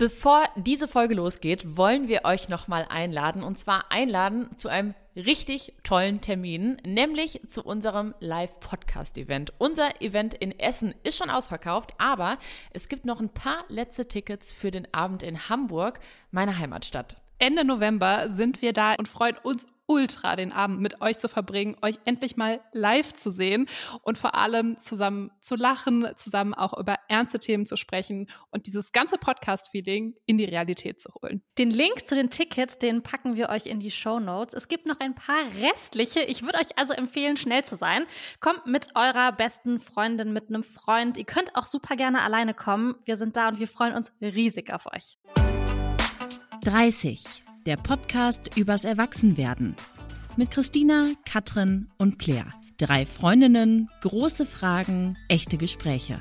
Bevor diese Folge losgeht, wollen wir euch nochmal einladen und zwar einladen zu einem richtig tollen Termin, nämlich zu unserem Live-Podcast-Event. Unser Event in Essen ist schon ausverkauft, aber es gibt noch ein paar letzte Tickets für den Abend in Hamburg, meiner Heimatstadt. Ende November sind wir da und freuen uns ultra, den Abend mit euch zu verbringen, euch endlich mal live zu sehen und vor allem zusammen zu lachen, zusammen auch über ernste Themen zu sprechen und dieses ganze Podcast-Feeling in die Realität zu holen. Den Link zu den Tickets, den packen wir euch in die Show Notes. Es gibt noch ein paar restliche. Ich würde euch also empfehlen, schnell zu sein. Kommt mit eurer besten Freundin, mit einem Freund. Ihr könnt auch super gerne alleine kommen. Wir sind da und wir freuen uns riesig auf euch. 30. Der Podcast übers Erwachsenwerden. Mit Christina, Katrin und Claire. Drei Freundinnen, große Fragen, echte Gespräche.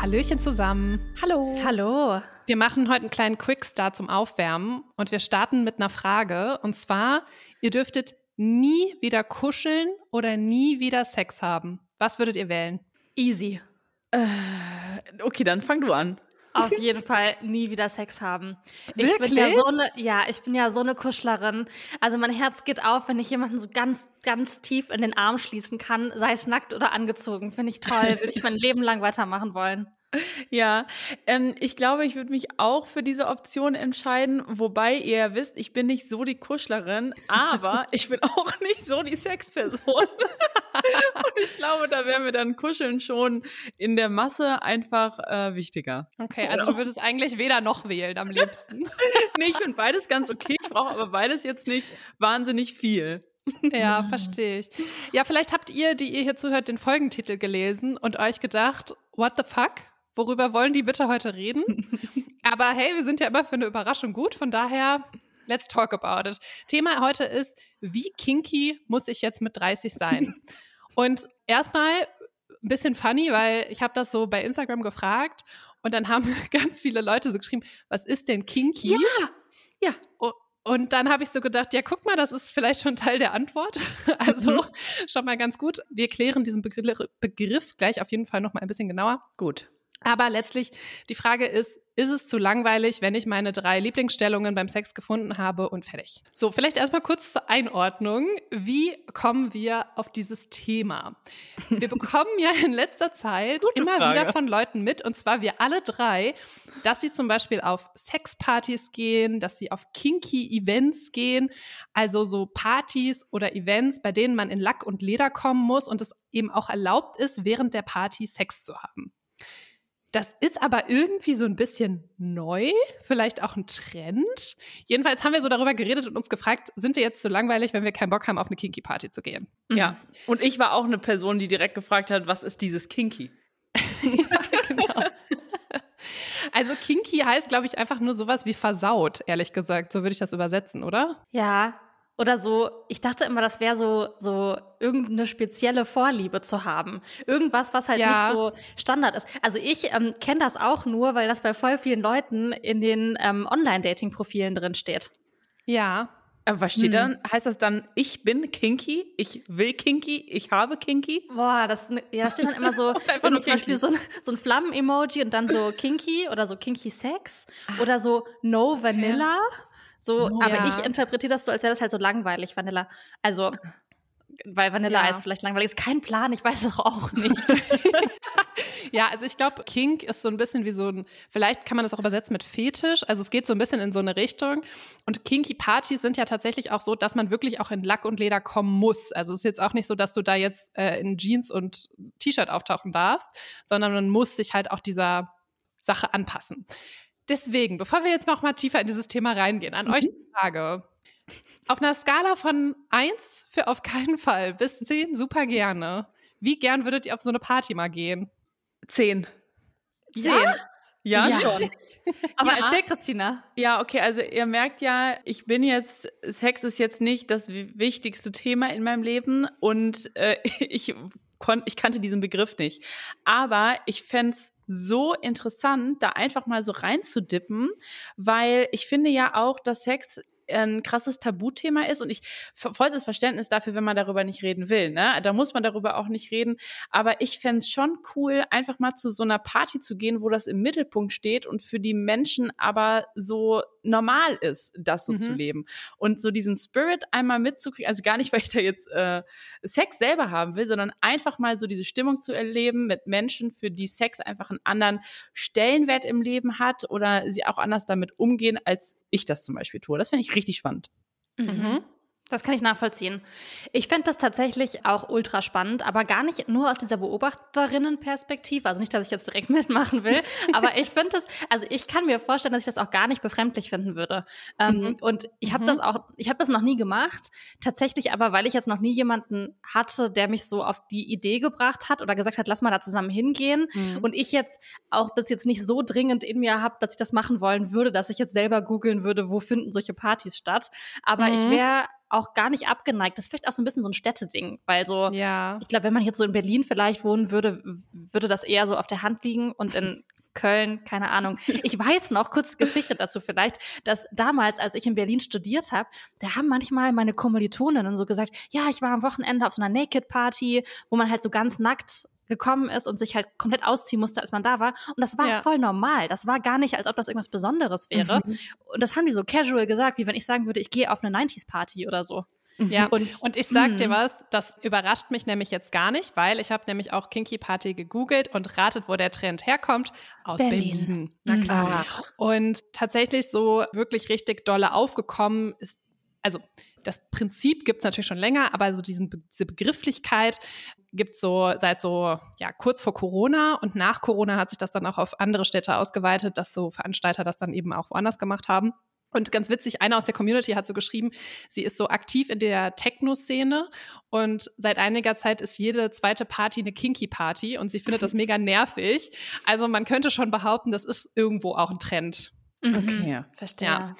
Hallöchen zusammen. Hallo. Hallo. Wir machen heute einen kleinen Quickstart zum Aufwärmen und wir starten mit einer Frage. Und zwar, ihr dürftet nie wieder kuscheln oder nie wieder Sex haben. Was würdet ihr wählen? Easy. Äh, okay, dann fang du an. Auf jeden Fall nie wieder Sex haben. Ich Wirklich? bin ja so eine, ja, ich bin ja so eine Kuschlerin. Also mein Herz geht auf, wenn ich jemanden so ganz, ganz tief in den Arm schließen kann, sei es nackt oder angezogen. Finde ich toll. Würde ich mein Leben lang weitermachen wollen. Ja, ähm, ich glaube, ich würde mich auch für diese Option entscheiden, wobei ihr ja wisst, ich bin nicht so die Kuschlerin, aber ich bin auch nicht so die Sexperson. Und ich glaube, da wäre mir dann Kuscheln schon in der Masse einfach äh, wichtiger. Okay, also du würdest eigentlich weder noch wählen am liebsten. nee, ich finde beides ganz okay. Ich brauche aber beides jetzt nicht wahnsinnig viel. Ja, verstehe ich. Ja, vielleicht habt ihr, die ihr hier zuhört, den Folgentitel gelesen und euch gedacht, what the fuck? Worüber wollen die bitte heute reden? Aber hey, wir sind ja immer für eine Überraschung gut, von daher let's talk about it. Thema heute ist, wie kinky muss ich jetzt mit 30 sein? Und erstmal ein bisschen funny, weil ich habe das so bei Instagram gefragt und dann haben ganz viele Leute so geschrieben, was ist denn kinky? Ja, ja. Und dann habe ich so gedacht, ja, guck mal, das ist vielleicht schon Teil der Antwort. Also Mhm. schon mal ganz gut. Wir klären diesen Begriff, Begriff gleich auf jeden Fall noch mal ein bisschen genauer. Gut. Aber letztlich, die Frage ist, ist es zu langweilig, wenn ich meine drei Lieblingsstellungen beim Sex gefunden habe und fertig? So, vielleicht erstmal kurz zur Einordnung. Wie kommen wir auf dieses Thema? Wir bekommen ja in letzter Zeit Gute immer Frage. wieder von Leuten mit, und zwar wir alle drei, dass sie zum Beispiel auf Sexpartys gehen, dass sie auf kinky Events gehen, also so Partys oder Events, bei denen man in Lack und Leder kommen muss und es eben auch erlaubt ist, während der Party Sex zu haben. Das ist aber irgendwie so ein bisschen neu, vielleicht auch ein Trend. Jedenfalls haben wir so darüber geredet und uns gefragt, sind wir jetzt zu langweilig, wenn wir keinen Bock haben, auf eine Kinky Party zu gehen? Ja. Und ich war auch eine Person, die direkt gefragt hat, was ist dieses Kinky? genau. Also Kinky heißt, glaube ich, einfach nur sowas wie versaut, ehrlich gesagt. So würde ich das übersetzen, oder? Ja. Oder so, ich dachte immer, das wäre so, so irgendeine spezielle Vorliebe zu haben. Irgendwas, was halt Ja. nicht so Standard ist. Also ich ähm, kenne das auch nur, weil das bei voll vielen Leuten in den ähm, Online-Dating-Profilen drin steht. Ja. Aber was steht dann? Heißt das dann, ich bin kinky, ich will kinky, ich habe kinky? Boah, das ja, da steht dann immer so, wenn zum Beispiel so ein, so ein Flammen-Emoji und dann so kinky oder so kinky Sex oder so No Vanilla. So, No- aber Ja. ich interpretiere das so, als wäre das halt so langweilig, Vanilla. Also, weil Vanilla Ja. ist vielleicht langweilig. Ist kein Plan, ich weiß es auch nicht. Ja, also ich glaube, Kink ist so ein bisschen wie so ein, vielleicht kann man das auch übersetzen mit Fetisch. Also es geht so ein bisschen in so eine Richtung. Und Kinky Partys sind ja tatsächlich auch so, dass man wirklich auch in Lack und Leder kommen muss. Also es ist jetzt auch nicht so, dass du da jetzt äh, in Jeans und T-Shirt auftauchen darfst, sondern man muss sich halt auch dieser Sache anpassen. Deswegen, bevor wir jetzt noch mal tiefer in dieses Thema reingehen, an euch die Frage. Auf einer Skala von 1 für auf keinen Fall bis 10 super gerne. Wie gern würdet ihr auf so eine Party mal gehen? Zehn. Zehn. Ja, Ja. schon. Aber Ja. erzähl, Christina. Ja, okay, also ihr merkt ja, ich bin jetzt, Sex ist jetzt nicht das wi- wichtigste Thema in meinem Leben und äh, ich, kon, ich kannte diesen Begriff nicht. Aber ich fänd's so interessant, da einfach mal so reinzudippen, weil ich finde ja auch, dass Sex ein krasses Tabuthema ist und ich vollstes Verständnis dafür, wenn man darüber nicht reden will. Ne? Da muss man darüber auch nicht reden. Aber ich fände es schon cool, einfach mal zu so einer Party zu gehen, wo das im Mittelpunkt steht und für die Menschen aber so normal ist, das so mhm. zu leben. Und so diesen Spirit einmal mitzukriegen, also gar nicht, weil ich da jetzt äh, Sex selber haben will, sondern einfach mal so diese Stimmung zu erleben mit Menschen, für die Sex einfach einen anderen Stellenwert im Leben hat oder sie auch anders damit umgehen, als ich das zum Beispiel tue. Das finde ich richtig spannend. Mhm. Das kann ich nachvollziehen. Ich fände das tatsächlich auch ultra spannend, aber gar nicht nur aus dieser Beobachterinnenperspektive. Also nicht, dass ich jetzt direkt mitmachen will, aber ich finde das, also ich kann mir vorstellen, dass ich das auch gar nicht befremdlich finden würde. Ähm, mhm. Und ich habe mhm. das auch, ich habe das noch nie gemacht. Tatsächlich aber, weil ich jetzt noch nie jemanden hatte, der mich so auf die Idee gebracht hat oder gesagt hat, lass mal da zusammen hingehen. Mhm. Und ich jetzt auch das jetzt nicht so dringend in mir habe, dass ich das machen wollen würde, dass ich jetzt selber googeln würde, wo finden solche Partys statt. Aber ich mhm. wäre auch gar nicht abgeneigt. Das ist vielleicht auch so ein bisschen so ein Städteding, weil so, ja. ich glaube, wenn man jetzt so in Berlin vielleicht wohnen würde, würde das eher so auf der Hand liegen und in Köln, keine Ahnung. Ich weiß noch, kurz Geschichte dazu vielleicht, dass damals, als ich in Berlin studiert habe, da haben manchmal meine Kommilitoninnen so gesagt, ja, ich war am Wochenende auf so einer Naked Party, wo man halt so ganz nackt gekommen ist und sich halt komplett ausziehen musste, als man da war. Und das war ja. voll normal. Das war gar nicht, als ob das irgendwas Besonderes wäre. Mhm. Und das haben die so casual gesagt, wie wenn ich sagen würde, ich gehe auf eine 90s-Party oder so. Ja, und, und ich sag dir mhm. was, das überrascht mich nämlich jetzt gar nicht, weil ich habe nämlich auch Kinky Party gegoogelt und ratet, wo der Trend herkommt. Aus Berlin. Berlin. Na klar. Mhm. Und tatsächlich so wirklich richtig dolle aufgekommen ist, also das Prinzip gibt es natürlich schon länger, aber so diesen, diese Begrifflichkeit gibt es so seit so ja kurz vor Corona und nach Corona hat sich das dann auch auf andere Städte ausgeweitet, dass so Veranstalter das dann eben auch woanders gemacht haben. Und ganz witzig, einer aus der Community hat so geschrieben, sie ist so aktiv in der Techno-Szene und seit einiger Zeit ist jede zweite Party eine Kinky-Party und sie findet das mega nervig. Also man könnte schon behaupten, das ist irgendwo auch ein Trend. Mhm. Okay, verstehe. Ja.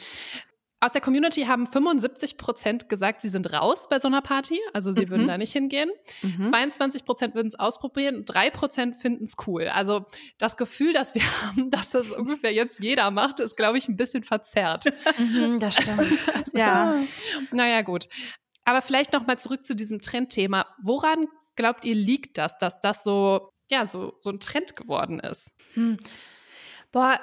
Aus der Community haben 75 Prozent gesagt, sie sind raus bei so einer Party, also sie mhm. würden da nicht hingehen. Mhm. 22 Prozent würden es ausprobieren und 3 Prozent finden es cool. Also das Gefühl, das wir haben, dass das ungefähr jetzt jeder macht, ist, glaube ich, ein bisschen verzerrt. Mhm, das stimmt. ja. Naja, gut. Aber vielleicht noch mal zurück zu diesem Trendthema. Woran glaubt ihr liegt das, dass das so, ja, so, so ein Trend geworden ist? Hm. Boah,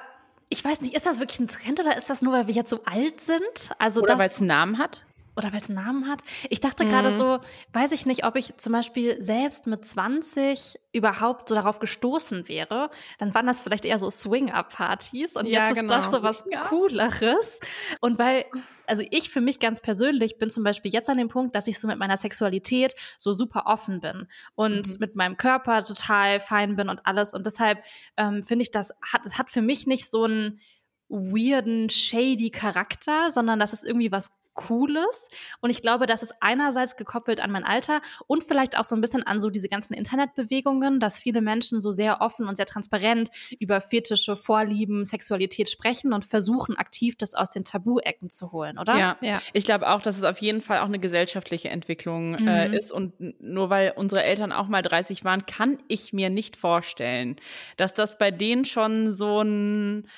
ich weiß nicht, ist das wirklich ein Trend oder ist das nur, weil wir jetzt so alt sind? Also oder weil es einen Namen hat? Oder weil es einen Namen hat. Ich dachte mhm. gerade so, weiß ich nicht, ob ich zum Beispiel selbst mit 20 überhaupt so darauf gestoßen wäre. Dann waren das vielleicht eher so Swing-Up-Partys und ja, jetzt genau. ist das so was Cooleres. Und weil, also ich für mich ganz persönlich bin zum Beispiel jetzt an dem Punkt, dass ich so mit meiner Sexualität so super offen bin und mhm. mit meinem Körper total fein bin und alles. Und deshalb ähm, finde ich, das hat, es hat für mich nicht so einen weirden, shady Charakter, sondern das ist irgendwie was Cooles. Und ich glaube, das ist einerseits gekoppelt an mein Alter und vielleicht auch so ein bisschen an so diese ganzen Internetbewegungen, dass viele Menschen so sehr offen und sehr transparent über Fetische, Vorlieben, Sexualität sprechen und versuchen aktiv das aus den Tabu-Ecken zu holen, oder? Ja, ja. ich glaube auch, dass es auf jeden Fall auch eine gesellschaftliche Entwicklung äh, mhm. ist. Und nur weil unsere Eltern auch mal 30 waren, kann ich mir nicht vorstellen, dass das bei denen schon so ein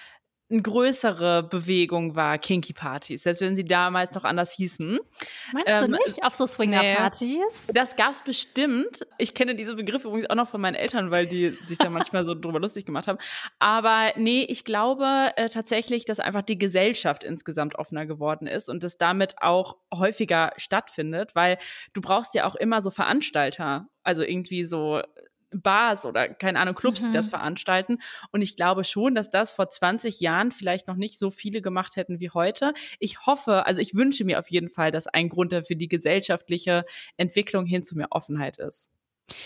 eine größere Bewegung war, Kinky-Partys, selbst wenn sie damals noch anders hießen. Meinst ähm, du nicht auf so Swinger-Partys? Nee, das gab's bestimmt. Ich kenne diese Begriffe übrigens auch noch von meinen Eltern, weil die sich da manchmal so drüber lustig gemacht haben. Aber nee, ich glaube äh, tatsächlich, dass einfach die Gesellschaft insgesamt offener geworden ist und das damit auch häufiger stattfindet, weil du brauchst ja auch immer so Veranstalter, also irgendwie so Bars oder keine Ahnung, Clubs, mhm. die das mhm. veranstalten. Und ich glaube schon, dass das vor 20 Jahren vielleicht noch nicht so viele gemacht hätten wie heute. Ich hoffe, also ich wünsche mir auf jeden Fall, dass ein Grund dafür die gesellschaftliche Entwicklung hin zu mehr Offenheit ist.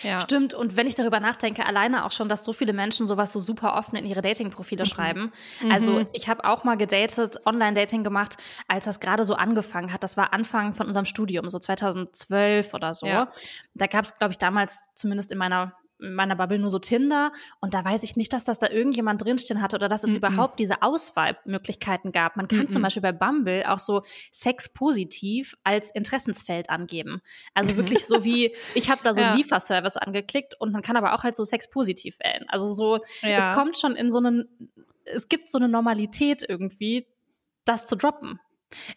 Ja. Stimmt. Und wenn ich darüber nachdenke, alleine auch schon, dass so viele Menschen sowas so super offen in ihre Dating-Profile mhm. schreiben. Also mhm. ich habe auch mal gedatet, Online-Dating gemacht, als das gerade so angefangen hat. Das war Anfang von unserem Studium, so 2012 oder so. Ja. Da gab es, glaube ich, damals zumindest in meiner in meiner Bubble nur so Tinder und da weiß ich nicht, dass das da irgendjemand drinstehen hatte oder dass es mm -mm. überhaupt diese Auswahlmöglichkeiten gab. Man kann mm zum Beispiel bei Bumble auch so Sex positiv als Interessensfeld angeben. Also wirklich so wie, ich habe da so ja. Lieferservice angeklickt und man kann aber auch halt so Sex positiv wählen. Also so, ja. es kommt schon in so einen, es gibt so eine Normalität irgendwie, das zu droppen.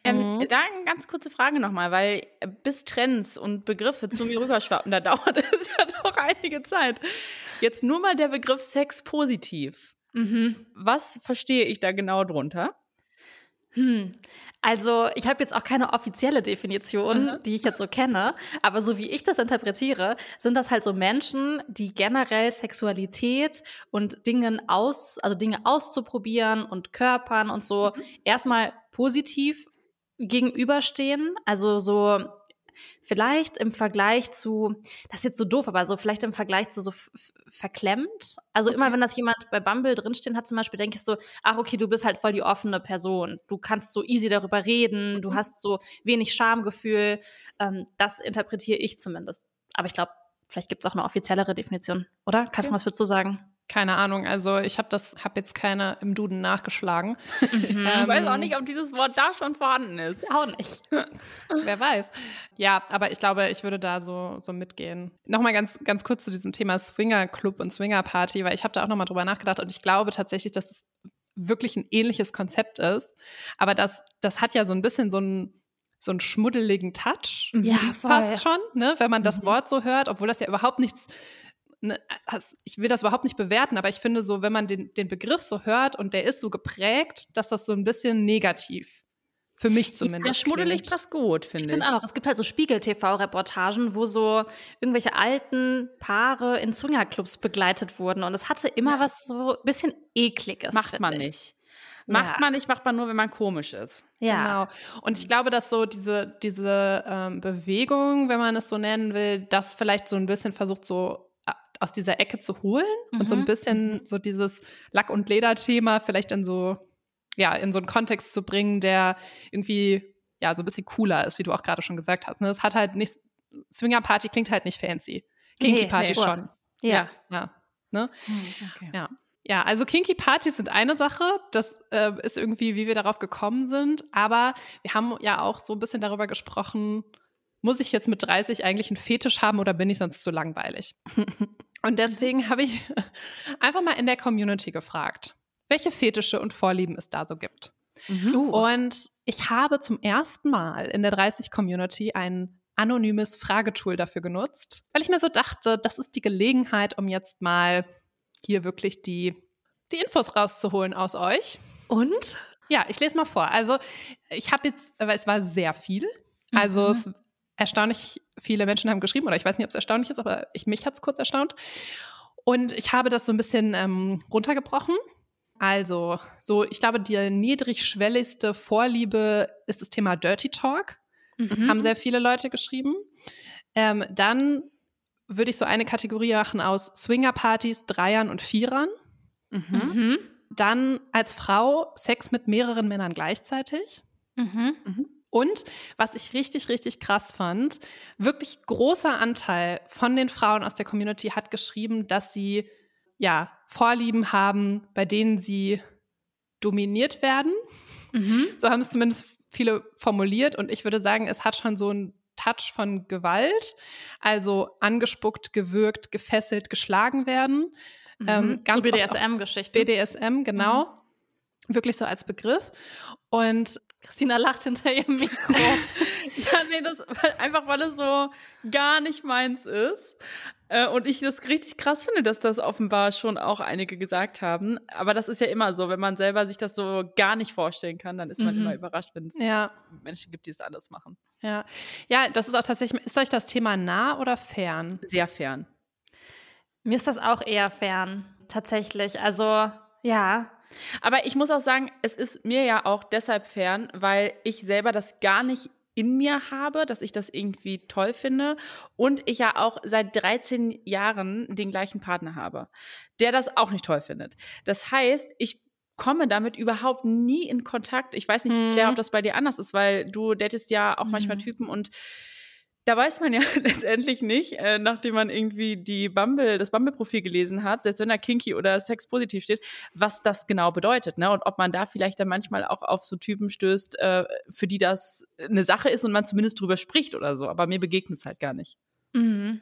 Ähm, Mhm. Da eine ganz kurze Frage nochmal, weil äh, bis Trends und Begriffe zu mir rüberschwappen, da dauert es ja doch einige Zeit. Jetzt nur mal der Begriff Sex positiv. Mhm. Was verstehe ich da genau drunter? Hm. Also, ich habe jetzt auch keine offizielle Definition, die ich jetzt so kenne, aber so wie ich das interpretiere, sind das halt so Menschen, die generell Sexualität und Dingen aus, also Dinge auszuprobieren und Körpern und so erstmal positiv gegenüberstehen. Also so vielleicht im Vergleich zu, das ist jetzt so doof, aber so vielleicht im Vergleich zu so verklemmt. Also immer wenn das jemand bei Bumble drinstehen hat zum Beispiel, denke ich so, ach okay, du bist halt voll die offene Person. Du kannst so easy darüber reden, du hast so wenig Schamgefühl. Ähm, das interpretiere ich zumindest. Aber ich glaube, vielleicht gibt es auch eine offiziellere Definition, oder? Katrin, was würdest du sagen? Keine Ahnung, also ich habe das, habe jetzt keine im Duden nachgeschlagen. Ich weiß auch Ähm, nicht, ob dieses Wort da schon vorhanden ist. Auch nicht. Wer weiß. Ja, aber ich glaube, ich würde da so, so mitgehen. Nochmal ganz, ganz kurz zu diesem Thema Swinger-Club und Swinger-Party, weil ich habe da auch nochmal drüber nachgedacht und ich glaube tatsächlich, dass es wirklich ein ähnliches Konzept ist. Aber das, das hat ja so ein bisschen so einen, so einen schmuddeligen Touch. Ja, Fast schon, ne? wenn man das Wort so hört, obwohl das ja überhaupt nichts. Ne, ich will das überhaupt nicht bewerten, aber ich finde so, wenn man den, den Begriff so hört und der ist so geprägt, dass das so ein bisschen negativ für mich zumindest schmuddelig klingt. passt gut, Ich finde ich. finde auch, es gibt halt so Spiegel-TV-Reportagen, wo so irgendwelche alten Paare in Swingerclubs begleitet wurden. Und es hatte immer was so ein bisschen ekliges. Macht man ich. nicht. Macht Ja. man nicht, macht man nur, wenn man komisch ist. Ja. Genau. Und ich glaube, dass so diese, diese ähm, Bewegung, wenn man es so nennen will, das vielleicht so ein bisschen versucht, so aus dieser Ecke zu holen und so ein Mhm. bisschen so dieses Lack- und Leder-Thema vielleicht in so, ja, in so einen Kontext zu bringen, der irgendwie, ja, so ein bisschen cooler ist, wie du auch gerade schon gesagt hast. Ne? Es hat halt nicht, Swinger-Party klingt halt nicht fancy. Kinky-Party nee. schon. Ja. Ja. Ne? Okay. Ja. Ja, also Kinky Partys sind eine Sache. Das äh, ist irgendwie, wie wir darauf gekommen sind. Aber wir haben ja auch so ein bisschen darüber gesprochen, muss ich jetzt mit 30 eigentlich einen Fetisch haben oder bin ich sonst zu langweilig? Und deswegen habe ich einfach mal in der Community gefragt, welche Fetische und Vorlieben es da so gibt. Uh. Und ich habe zum ersten Mal in der 30-Community ein anonymes Fragetool dafür genutzt, weil ich mir so dachte, das ist die Gelegenheit, um jetzt mal hier wirklich die, die Infos rauszuholen aus euch. Und? Ja, ich lese mal vor. Also ich habe jetzt, aber es war sehr viel. Also Mhm. es erstaunlich viele Menschen haben geschrieben, oder ich weiß nicht, ob es erstaunlich ist, aber ich, mich hat es kurz erstaunt. Und ich habe das so ein bisschen ähm, runtergebrochen. Also, so, ich glaube, die niedrigschwelligste Vorliebe ist das Thema Dirty Talk. Mhm. Haben sehr viele Leute geschrieben. Ähm, dann würde ich so eine Kategorie machen aus Swingerpartys, Dreiern und Vierern. Mhm. Dann als Frau Sex mit mehreren Männern gleichzeitig. Mhm. Und was ich richtig, richtig krass fand, wirklich großer Anteil von den Frauen aus der Community hat geschrieben, dass sie ja Vorlieben haben, bei denen sie dominiert werden. Mhm. So haben es zumindest viele formuliert. Und ich würde sagen, es hat schon so einen Touch von Gewalt. Also angespuckt, gewürgt, gefesselt, geschlagen werden. Ähm, Mhm. ganz so BDSM-Geschichten. BDSM, genau. Wirklich so als Begriff. Und Christina lacht hinter ihrem Mikro. Ja, nee, das weil, einfach weil es so gar nicht meins ist. Äh, und ich das richtig krass finde, dass das offenbar schon auch einige gesagt haben. Aber das ist ja immer so, wenn man selber sich das so gar nicht vorstellen kann, dann ist man Mhm. immer überrascht, wenn es ja, Menschen gibt, die es anders machen. ja. Ja, das ist auch tatsächlich, ist euch das Thema nah oder fern? Sehr fern. Mir ist das auch eher fern, tatsächlich. Also, ja. Aber ich muss auch sagen, es ist mir ja auch deshalb fern, weil ich selber das gar nicht in mir habe, dass ich das irgendwie toll finde und ich ja auch seit 13 Jahren den gleichen Partner habe, der das auch nicht toll findet. Das heißt, ich komme damit überhaupt nie in Kontakt. Ich weiß nicht, Mhm. Claire, ob das bei dir anders ist, weil du datest ja auch manchmal Mhm. Typen und da weiß man ja letztendlich nicht, äh, nachdem man irgendwie die Bumble, das Bumble-Profil gelesen hat, selbst wenn da kinky oder sexpositiv steht, was das genau bedeutet, ne? Und ob man da vielleicht dann manchmal auch auf so Typen stößt, äh, für die das eine Sache ist und man zumindest drüber spricht oder so. Aber mir begegnet es halt gar nicht. Mhm.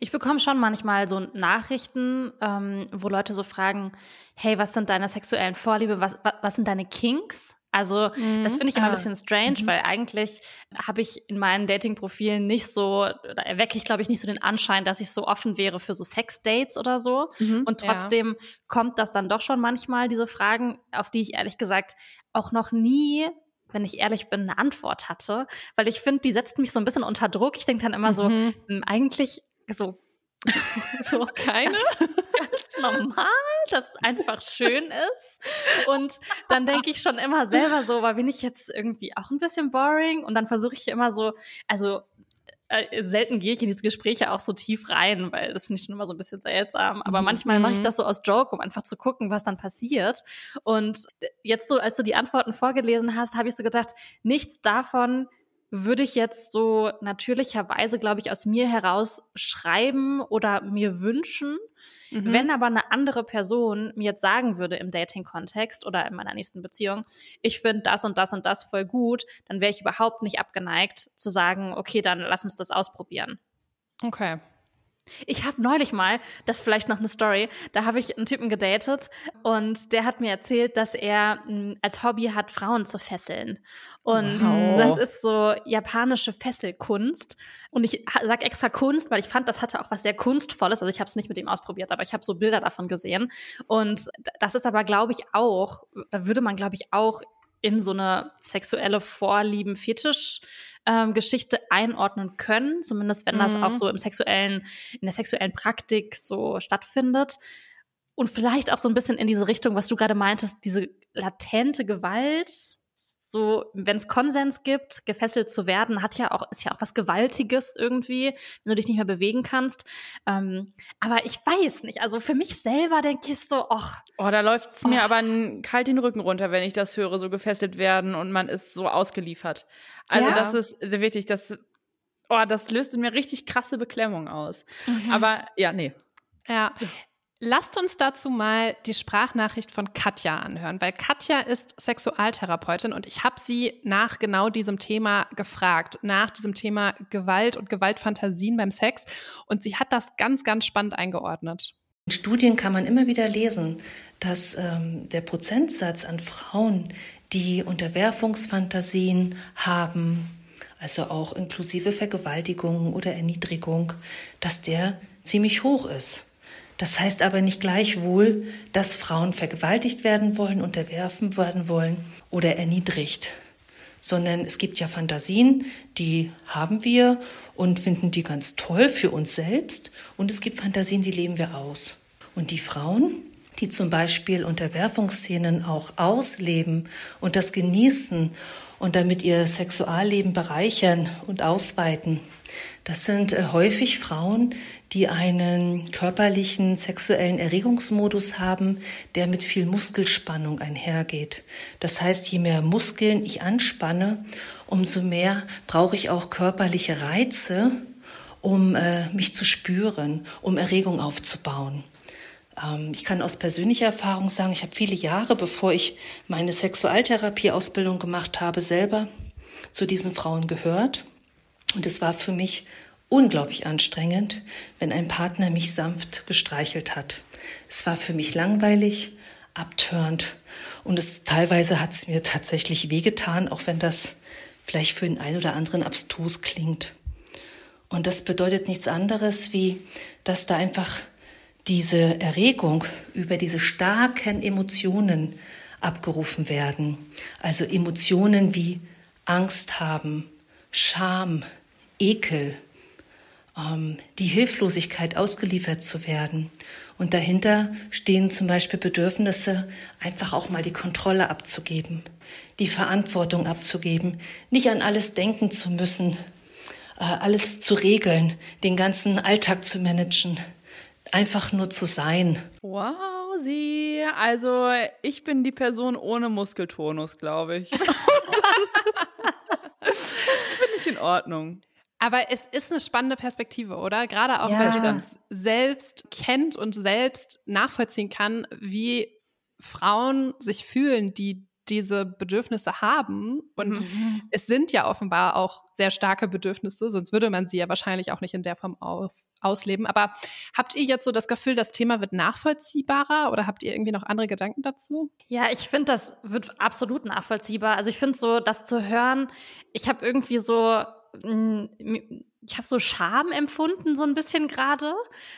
Ich bekomme schon manchmal so Nachrichten, ähm, wo Leute so fragen, hey, was sind deine sexuellen Vorliebe, was, was, was sind deine Kinks? Also das finde ich immer ein Ah. bisschen strange, weil eigentlich habe ich in meinen Dating-Profilen nicht so, oder erwecke ich, glaube ich, nicht so den Anschein, dass ich so offen wäre für so Sex-Dates oder so. Und Ja. trotzdem kommt das dann doch schon manchmal, diese Fragen, auf die ich ehrlich gesagt auch noch nie, wenn ich ehrlich bin, eine Antwort hatte. Weil ich finde, die setzt mich so ein bisschen unter Druck. Ich denke dann immer so, Mhm. hm, eigentlich so, so Keine? Normal, dass es einfach schön ist. Und dann denke ich schon immer selber so, weil bin ich jetzt irgendwie auch ein bisschen boring? Und dann versuche ich immer so, also äh, selten gehe ich in diese Gespräche auch so tief rein, weil das finde ich schon immer so ein bisschen seltsam. Aber manchmal mache ich Mhm. das so aus Joke, um einfach zu gucken, was dann passiert. Und jetzt so, als du die Antworten vorgelesen hast, habe ich so gedacht, nichts davon würde ich jetzt so natürlicherweise, glaube ich, aus mir heraus schreiben oder mir wünschen. Mhm. Wenn aber eine andere Person mir jetzt sagen würde im Dating-Kontext oder in meiner nächsten Beziehung, ich finde das und das und das voll gut, dann wäre ich überhaupt nicht abgeneigt zu sagen, okay, dann lass uns das ausprobieren. Okay. Ich habe neulich mal, das ist vielleicht noch eine Story, da habe ich einen Typen gedatet und der hat mir erzählt, dass er mh, als Hobby hat, Frauen zu fesseln. Und Wow. das ist so japanische Fesselkunst. Und ich ha- sag extra Kunst, weil ich fand, das hatte auch was sehr Kunstvolles. Also ich habe es nicht mit ihm ausprobiert, aber ich habe so Bilder davon gesehen. Und das ist aber, glaube ich, auch, da würde man, glaube ich, auch in so eine sexuelle Vorlieben, Fetisch ähm, Geschichte einordnen können, zumindest wenn das Mhm. auch so im sexuellen, in der sexuellen Praktik so stattfindet. Und vielleicht auch so ein bisschen in diese Richtung, was du gerade meintest, diese latente Gewalt, so, wenn es Konsens gibt, gefesselt zu werden, hat ja auch, ist ja auch was Gewaltiges irgendwie, wenn du dich nicht mehr bewegen kannst. Ähm, aber ich weiß nicht. Also für mich selber denke ich so, ach, Oh, da läuft's Oh. mir aber kalt den Rücken runter, wenn ich das höre, so gefesselt werden und man ist so ausgeliefert. Also Ja. das ist wirklich, das, oh, das löst in mir richtig krasse Beklemmung aus. Aber ja, nee. Ja. Lasst uns dazu mal die Sprachnachricht von Katja anhören, weil Katja ist Sexualtherapeutin und ich habe sie nach genau diesem Thema gefragt, nach diesem Thema Gewalt und Gewaltfantasien beim Sex und sie hat das ganz, ganz spannend eingeordnet. In Studien kann man immer wieder lesen, dass ähm, der Prozentsatz an Frauen, die Unterwerfungsfantasien haben, also auch inklusive Vergewaltigung oder Erniedrigung, dass der ziemlich hoch ist. Das heißt aber nicht gleichwohl, dass Frauen vergewaltigt werden wollen, unterwerfen werden wollen oder erniedrigt sondern es gibt ja Fantasien, die haben wir und finden die ganz toll für uns selbst. Und es gibt Fantasien, die leben wir aus. Und die Frauen, die zum Beispiel Unterwerfungsszenen auch ausleben und das genießen und damit ihr Sexualleben bereichern und ausweiten, das sind äh, häufig Frauen, die einen körperlichen sexuellen Erregungsmodus haben, der mit viel Muskelspannung einhergeht. Das heißt, je mehr Muskeln ich anspanne, umso mehr brauche ich auch körperliche Reize, um äh, mich zu spüren, um Erregung aufzubauen. Ähm, ich kann aus persönlicher Erfahrung sagen, ich habe viele Jahre, bevor ich meine Sexualtherapieausbildung gemacht habe, selber zu diesen Frauen gehört. Und es war für mich unglaublich anstrengend, wenn ein Partner mich sanft gestreichelt hat. Es war für mich langweilig, abtörend und es teilweise hat es mir tatsächlich wehgetan, auch wenn das vielleicht für den einen oder anderen abstrus klingt. Und das bedeutet nichts anderes, wie dass da einfach diese Erregung über diese starken Emotionen abgerufen werden. Also Emotionen wie Angst haben, Scham, Ekel, ähm, die Hilflosigkeit ausgeliefert zu werden. Und dahinter stehen zum Beispiel Bedürfnisse, einfach auch mal die Kontrolle abzugeben, die Verantwortung abzugeben, nicht an alles denken zu müssen, äh, alles zu regeln, den ganzen Alltag zu managen, einfach nur zu sein. Wow, sie. Also ich bin die Person ohne Muskeltonus, glaube ich. Finde ich in Ordnung. Aber es ist eine spannende Perspektive, oder? Gerade auch, Ja. weil sie das selbst kennt und selbst nachvollziehen kann, wie Frauen sich fühlen, die diese Bedürfnisse haben. Und mhm. es sind ja offenbar auch sehr starke Bedürfnisse, sonst würde man sie ja wahrscheinlich auch nicht in der Form aus, ausleben. Aber habt ihr jetzt so das Gefühl, das Thema wird nachvollziehbarer oder habt ihr irgendwie noch andere Gedanken dazu? Ja, ich finde, das wird absolut nachvollziehbar. Also ich finde so, das zu hören, ich habe irgendwie so ich habe so Scham empfunden, so ein bisschen gerade,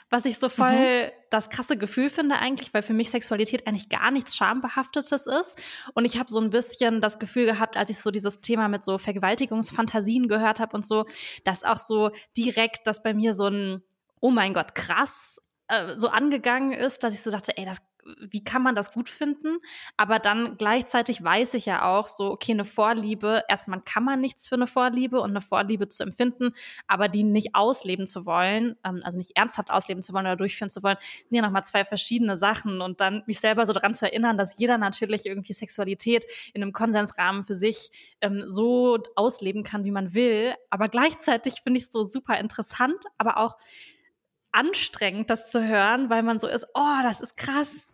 was ich so voll mhm. das krasse Gefühl finde eigentlich, weil für mich Sexualität eigentlich gar nichts Schambehaftetes ist. Und ich habe so ein bisschen das Gefühl gehabt, als ich so dieses Thema mit so Vergewaltigungsfantasien gehört habe und so, dass auch so direkt das bei mir so ein, oh mein Gott, krass äh, so angegangen ist, dass ich so dachte, ey, das wie kann man das gut finden? Aber dann gleichzeitig weiß ich ja auch so, okay, eine Vorliebe, erstmal kann man nichts für eine Vorliebe und eine Vorliebe zu empfinden, aber die nicht ausleben zu wollen, ähm, also nicht ernsthaft ausleben zu wollen oder durchführen zu wollen, sind ja nochmal zwei verschiedene Sachen. Und dann mich selber so daran zu erinnern, dass jeder natürlich irgendwie Sexualität in einem Konsensrahmen für sich ähm, so ausleben kann, wie man will, aber gleichzeitig finde ich es so super interessant, aber auch anstrengend, das zu hören, weil man so ist, oh, das ist krass,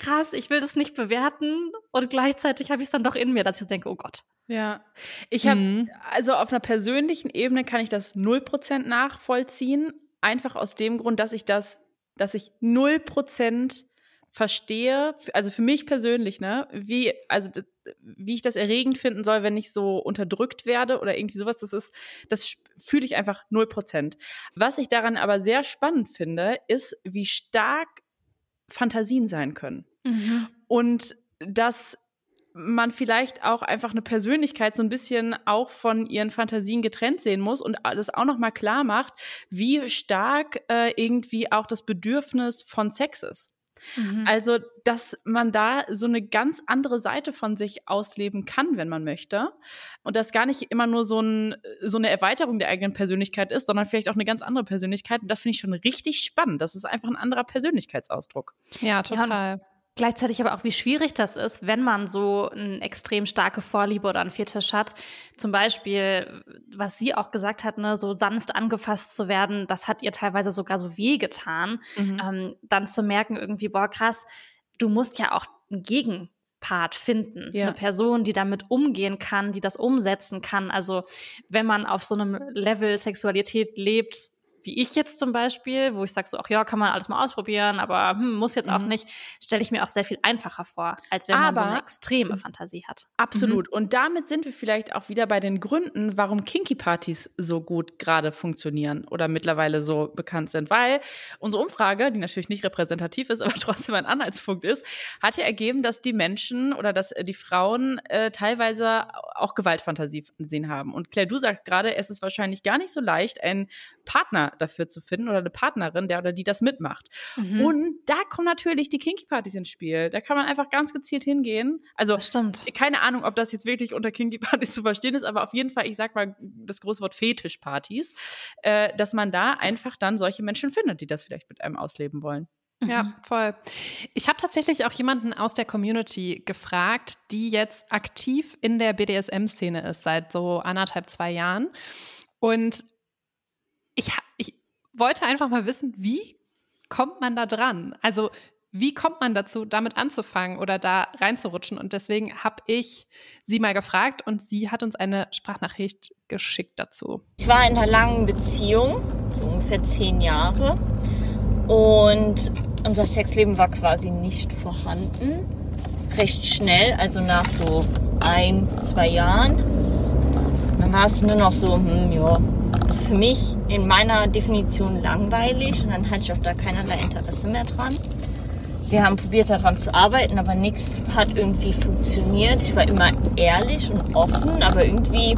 krass, ich will das nicht bewerten und gleichzeitig habe ich es dann doch in mir, dass ich denke, oh Gott. Ja, ich habe, mhm. also auf einer persönlichen Ebene kann ich das 0% nachvollziehen, einfach aus dem Grund, dass ich das, dass ich 0% verstehe, also für mich persönlich, ne, wie, also wie ich das erregend finden soll, wenn ich so unterdrückt werde oder irgendwie sowas, das ist, das fühle ich einfach 0%. Was ich daran aber sehr spannend finde, ist, wie stark Fantasien sein können. Mhm. Und dass man vielleicht auch einfach eine Persönlichkeit so ein bisschen auch von ihren Fantasien getrennt sehen muss und das auch noch mal klar macht, wie stark äh, irgendwie auch das Bedürfnis von Sex ist. Mhm. Also, dass man da so eine ganz andere Seite von sich ausleben kann, wenn man möchte. Und das gar nicht immer nur so, ein, so eine Erweiterung der eigenen Persönlichkeit ist, sondern vielleicht auch eine ganz andere Persönlichkeit. Und das finde ich schon richtig spannend. Das ist einfach ein anderer Persönlichkeitsausdruck. Ja, total. Ja, Gleichzeitig aber auch, wie schwierig das ist, wenn man so eine extrem starke Vorliebe oder einen Fetisch hat. Zum Beispiel, was sie auch gesagt hat, ne, so sanft angefasst zu werden, das hat ihr teilweise sogar so wehgetan. Mhm. Ähm, dann zu merken irgendwie, boah, krass, du musst ja auch einen Gegenpart finden. Ja. Eine Person, die damit umgehen kann, die das umsetzen kann. Also wenn man auf so einem Level Sexualität lebt, wie ich jetzt zum Beispiel, wo ich sage so, ach ja, kann man alles mal ausprobieren, aber hm, muss jetzt mhm. auch nicht, stelle ich mir auch sehr viel einfacher vor, als wenn aber, man so eine extreme Fantasie hat. Absolut. Mhm. Und damit sind wir vielleicht auch wieder bei den Gründen, warum Kinky-Partys so gut gerade funktionieren oder mittlerweile so bekannt sind. Weil unsere Umfrage, die natürlich nicht repräsentativ ist, aber trotzdem ein Anhaltspunkt ist, hat ja ergeben, dass die Menschen oder dass die Frauen äh, teilweise auch Gewaltfantasien haben. Und Claire, du sagst gerade, es ist wahrscheinlich gar nicht so leicht, einen Partner dafür zu finden oder eine Partnerin, der oder die das mitmacht. Mhm. Und da kommen natürlich die Kinky-Partys ins Spiel. Da kann man einfach ganz gezielt hingehen. Also, keine Ahnung, ob das jetzt wirklich unter Kinky-Partys zu verstehen ist, aber auf jeden Fall, ich sag mal das große Wort Fetisch-Partys, äh, dass man da einfach dann solche Menschen findet, die das vielleicht mit einem ausleben wollen. Ja, mhm. voll. Ich habe tatsächlich auch jemanden aus der Community gefragt, die jetzt aktiv in der BDSM-Szene ist, seit so anderthalb, zwei Jahren. Und ich, ich wollte einfach mal wissen, wie kommt man da dran? Also wie kommt man dazu, damit anzufangen oder da reinzurutschen? Und deswegen habe ich sie mal gefragt und sie hat uns eine Sprachnachricht geschickt dazu. Ich war in einer langen Beziehung, so ungefähr zehn Jahre. Und unser Sexleben war quasi nicht vorhanden. Recht schnell, also nach so ein, zwei Jahren. Dann war es nur noch so, hm, ja, also für mich in meiner Definition langweilig und dann hatte ich auch da keinerlei Interesse mehr dran. Wir haben probiert daran zu arbeiten, aber nichts hat irgendwie funktioniert. Ich war immer ehrlich und offen, aber irgendwie,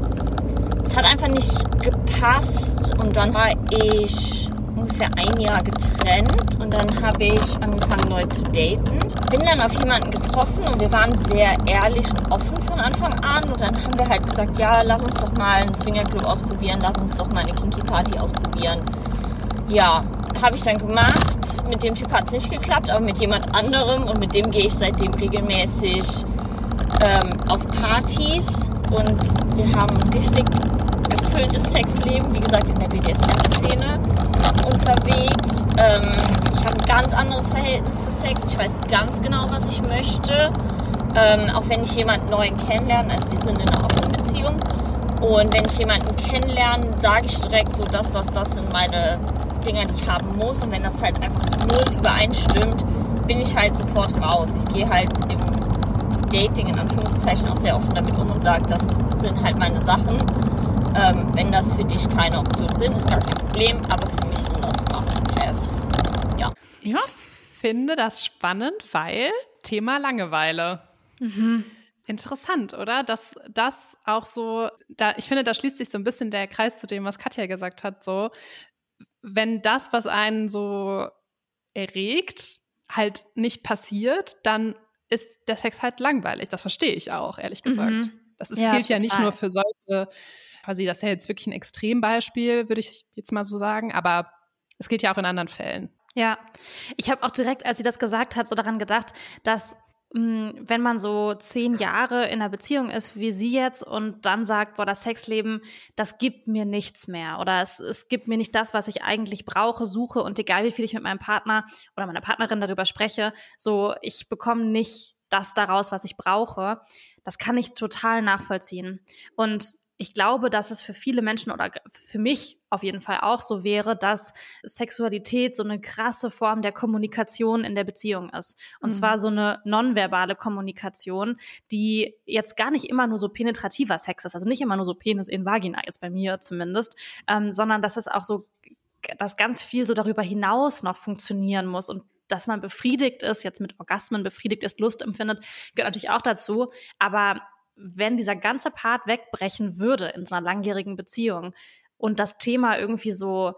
es hat einfach nicht gepasst. Und dann war ich ungefähr ein Jahr getrennt und dann habe ich angefangen neu zu daten. Bin dann auf jemanden getroffen und wir waren sehr ehrlich und offen von Anfang an und dann haben wir halt gesagt, ja, lass uns doch mal einen Swingerclub ausprobieren, lass uns doch mal eine Kinky Party ausprobieren. Ja, habe ich dann gemacht. Mit dem Typ hat es nicht geklappt, aber mit jemand anderem und mit dem gehe ich seitdem regelmäßig ähm, auf Partys und wir haben ein richtig erfülltes Sexleben, wie gesagt, in der BDSM-Szene unterwegs. Ähm, ich habe ein ganz anderes Verhältnis zu Sex. Ich weiß ganz genau, was ich möchte. Ähm, auch wenn ich jemanden neuen kennenlerne, also wir sind in einer offenen Beziehung. Und wenn ich jemanden kennenlerne, sage ich direkt so, dass das, das sind meine Dinger, die ich haben muss. Und wenn das halt einfach null übereinstimmt, bin ich halt sofort raus. Ich gehe halt im Dating in Anführungszeichen auch sehr offen damit um und sage, das sind halt meine Sachen. Ähm, wenn das für dich keine Option sind, ist gar kein Problem, aber für mich sind das Must-Haves. Ja. Ich finde das spannend, weil Thema Langeweile. Mhm. Interessant, oder? Dass das auch so, da, ich finde, da schließt sich so ein bisschen der Kreis zu dem, was Katja gesagt hat. So, wenn das, was einen so erregt, halt nicht passiert, dann ist der Sex halt langweilig. Das verstehe ich auch, ehrlich gesagt. Mhm. Das ist, ja, gilt total. ja nicht nur für solche, quasi, das ist ja jetzt wirklich ein Extrembeispiel, würde ich jetzt mal so sagen, aber es gilt ja auch in anderen Fällen. Ja, ich habe auch direkt, als sie das gesagt hat, so daran gedacht, dass hm, wenn man so zehn Jahre in einer Beziehung ist, wie sie jetzt, und dann sagt, boah, das Sexleben, das gibt mir nichts mehr oder es, es gibt mir nicht das, was ich eigentlich brauche, suche und egal wie viel ich mit meinem Partner oder meiner Partnerin darüber spreche, so ich bekomme nicht das daraus, was ich brauche, das kann ich total nachvollziehen. Und ich glaube, dass es für viele Menschen oder für mich auf jeden Fall auch so wäre, dass Sexualität so eine krasse Form der Kommunikation in der Beziehung ist. Und mhm. zwar so eine nonverbale Kommunikation, die jetzt gar nicht immer nur so penetrativer Sex ist, also nicht immer nur so Penis in Vagina, jetzt bei mir zumindest, ähm, sondern dass es auch so, dass ganz viel so darüber hinaus noch funktionieren muss und dass man befriedigt ist, jetzt mit Orgasmen befriedigt ist, Lust empfindet, gehört natürlich auch dazu. Aber wenn dieser ganze Part wegbrechen würde in so einer langjährigen Beziehung und das Thema irgendwie so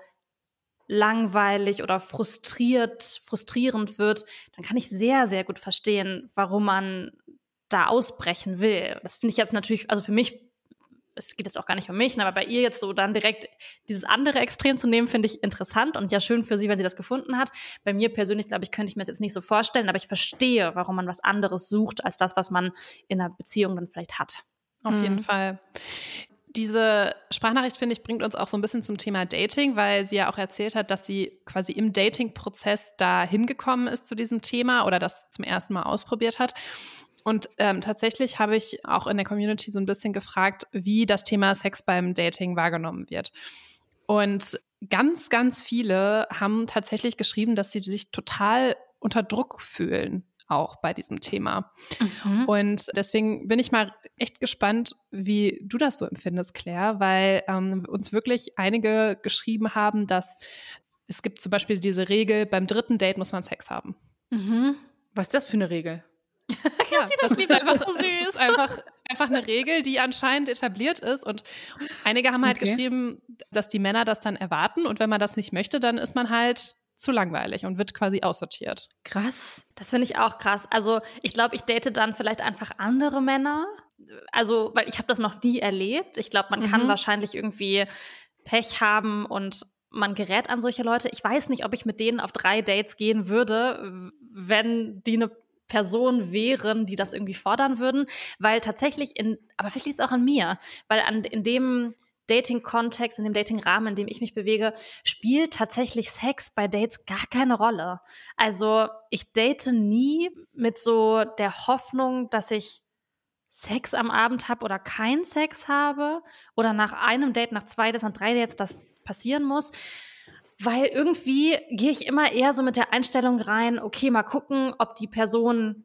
langweilig oder frustriert, frustrierend wird, dann kann ich sehr, sehr gut verstehen, warum man da ausbrechen will. Das finde ich jetzt natürlich, also für mich es geht jetzt auch gar nicht um mich, aber bei ihr jetzt so dann direkt dieses andere Extrem zu nehmen, finde ich interessant und ja schön für sie, wenn sie das gefunden hat. Bei mir persönlich, glaube ich, könnte ich mir das jetzt nicht so vorstellen, aber ich verstehe, warum man was anderes sucht, als das, was man in einer Beziehung dann vielleicht hat. Auf mhm. jeden Fall. Diese Sprachnachricht, finde ich, bringt uns auch so ein bisschen zum Thema Dating, weil sie ja auch erzählt hat, dass sie quasi im Dating-Prozess da hingekommen ist zu diesem Thema oder das zum ersten Mal ausprobiert hat. Und ähm, tatsächlich habe ich auch in der Community so ein bisschen gefragt, wie das Thema Sex beim Dating wahrgenommen wird. Und ganz, ganz viele haben tatsächlich geschrieben, dass sie sich total unter Druck fühlen, auch bei diesem Thema. Mhm. Und deswegen bin ich mal echt gespannt, wie du das so empfindest, Claire, weil ähm, uns wirklich einige geschrieben haben, dass es gibt zum Beispiel diese Regel, beim dritten Date muss man Sex haben. Mhm. Was ist das für eine Regel? ja, das, das ist einfach, so süß. Ist einfach, einfach eine Regel, die anscheinend etabliert ist. Und einige haben halt okay. geschrieben, dass die Männer das dann erwarten. Und wenn man das nicht möchte, dann ist man halt zu langweilig und wird quasi aussortiert. Krass. Das finde ich auch krass. Also ich glaube, ich date dann vielleicht einfach andere Männer. Also, weil ich habe das noch nie erlebt. Ich glaube, man mhm. kann wahrscheinlich irgendwie Pech haben und man gerät an solche Leute. Ich weiß nicht, ob ich mit denen auf drei Dates gehen würde, wenn die eine Personen wären, die das irgendwie fordern würden, weil tatsächlich in, aber vielleicht liegt es auch an mir, weil an, in dem Dating-Kontext, in dem Dating-Rahmen, in dem ich mich bewege, spielt tatsächlich Sex bei Dates gar keine Rolle. Also ich date nie mit so der Hoffnung, dass ich Sex am Abend habe oder keinen Sex habe oder nach einem Date, nach zwei Dates, nach drei Dates das passieren muss, weil irgendwie gehe ich immer eher so mit der Einstellung rein, okay, mal gucken, ob die Person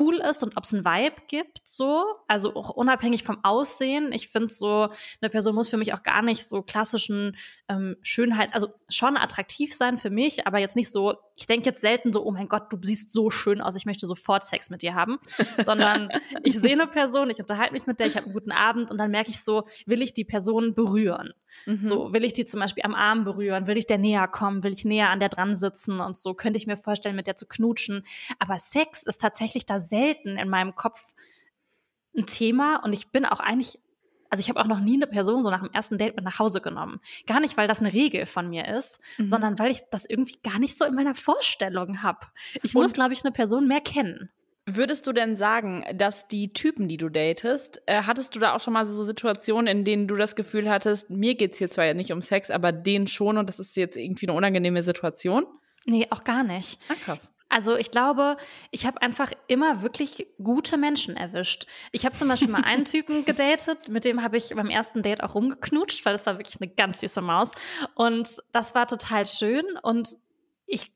cool ist und ob es ein Vibe gibt, so. Also auch unabhängig vom Aussehen. Ich finde so, eine Person muss für mich auch gar nicht so klassischen ähm, Schönheit, also schon attraktiv sein für mich, aber jetzt nicht so, ich denke jetzt selten so, oh mein Gott, du siehst so schön aus, ich möchte sofort Sex mit dir haben. Sondern ich sehe eine Person, ich unterhalte mich mit der, ich habe einen guten Abend und dann merke ich so, will ich die Person berühren? Mhm. So, will ich die zum Beispiel am Arm berühren? Will ich der näher kommen? Will ich näher an der dran sitzen? Und so könnte ich mir vorstellen, mit der zu knutschen. Aber Sex ist tatsächlich da selten in meinem Kopf ein Thema und ich bin auch eigentlich also ich habe auch noch nie eine Person so nach dem ersten Date mit nach Hause genommen. Gar nicht, weil das eine Regel von mir ist, mhm. sondern weil ich das irgendwie gar nicht so in meiner Vorstellung habe. Ich muss, glaube ich, eine Person mehr kennen. Würdest du denn sagen, dass die Typen, die du datest, äh, hattest du da auch schon mal so Situationen, in denen du das Gefühl hattest, mir geht's hier zwar nicht um Sex, aber denen schon und das ist jetzt irgendwie eine unangenehme Situation? Nee, auch gar nicht. Ah, krass. Also ich glaube, ich habe einfach immer wirklich gute Menschen erwischt. Ich habe zum Beispiel mal einen Typen gedatet, mit dem habe ich beim ersten Date auch rumgeknutscht, weil das war wirklich eine ganz süße Maus. Und das war total schön. Und ich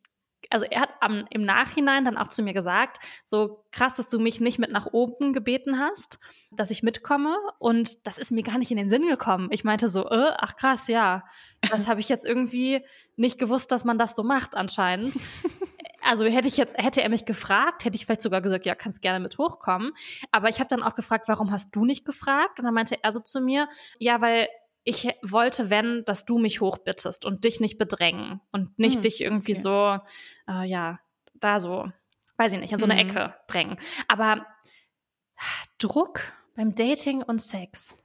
also er hat am, im Nachhinein dann auch zu mir gesagt, so krass, dass du mich nicht mit nach oben gebeten hast, dass ich mitkomme. Und das ist mir gar nicht in den Sinn gekommen. Ich meinte so, äh, ach krass, ja. Das habe ich jetzt irgendwie nicht gewusst, dass man das so macht anscheinend. Also hätte ich jetzt, hätte er mich gefragt, hätte ich vielleicht sogar gesagt, ja, kannst gerne mit hochkommen. Aber ich habe dann auch gefragt, warum hast du nicht gefragt? Und dann meinte er so zu mir, ja, weil ich wollte, wenn, dass du mich hochbittest und dich nicht bedrängen und nicht Hm, dich irgendwie okay. so, äh, ja, da so, weiß ich nicht, in so eine Mhm. Ecke drängen. Aber Druck beim Dating und Sex.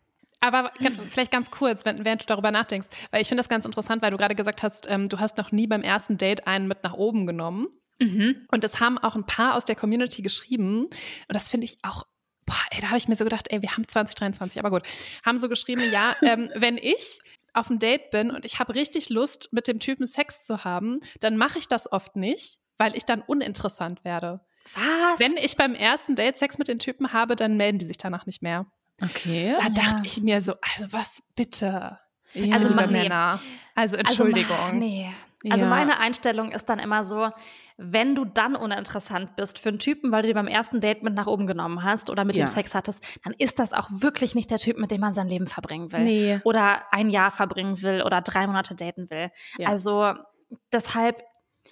Aber vielleicht ganz kurz, wenn, während du darüber nachdenkst, weil ich finde das ganz interessant, weil du gerade gesagt hast, ähm, du hast noch nie beim ersten Date einen mit nach oben genommen. Mhm. Und das haben auch ein paar aus der Community geschrieben. Und das finde ich auch, boah, ey, da habe ich mir so gedacht, ey, wir haben 2023, aber gut. Haben so geschrieben, ja, ähm, wenn ich auf ein Date bin und ich habe richtig Lust, mit dem Typen Sex zu haben, dann mache ich das oft nicht, weil ich dann uninteressant werde. Was? Wenn ich beim ersten Date Sex mit den Typen habe, dann melden die sich danach nicht mehr. Okay. Da dachte ich mir so, also was bitte? Ja. Also nee. Männer. Also Also, Entschuldigung. nee. Also Ja. meine Einstellung ist dann immer so, wenn du dann uninteressant bist für einen Typen, weil du dir beim ersten Date mit nach oben genommen hast oder mit Ja. dem Sex hattest, dann ist das auch wirklich nicht der Typ, mit dem man sein Leben verbringen will. Nee. Oder ein Jahr verbringen will oder drei Monate daten will. Ja. Also deshalb,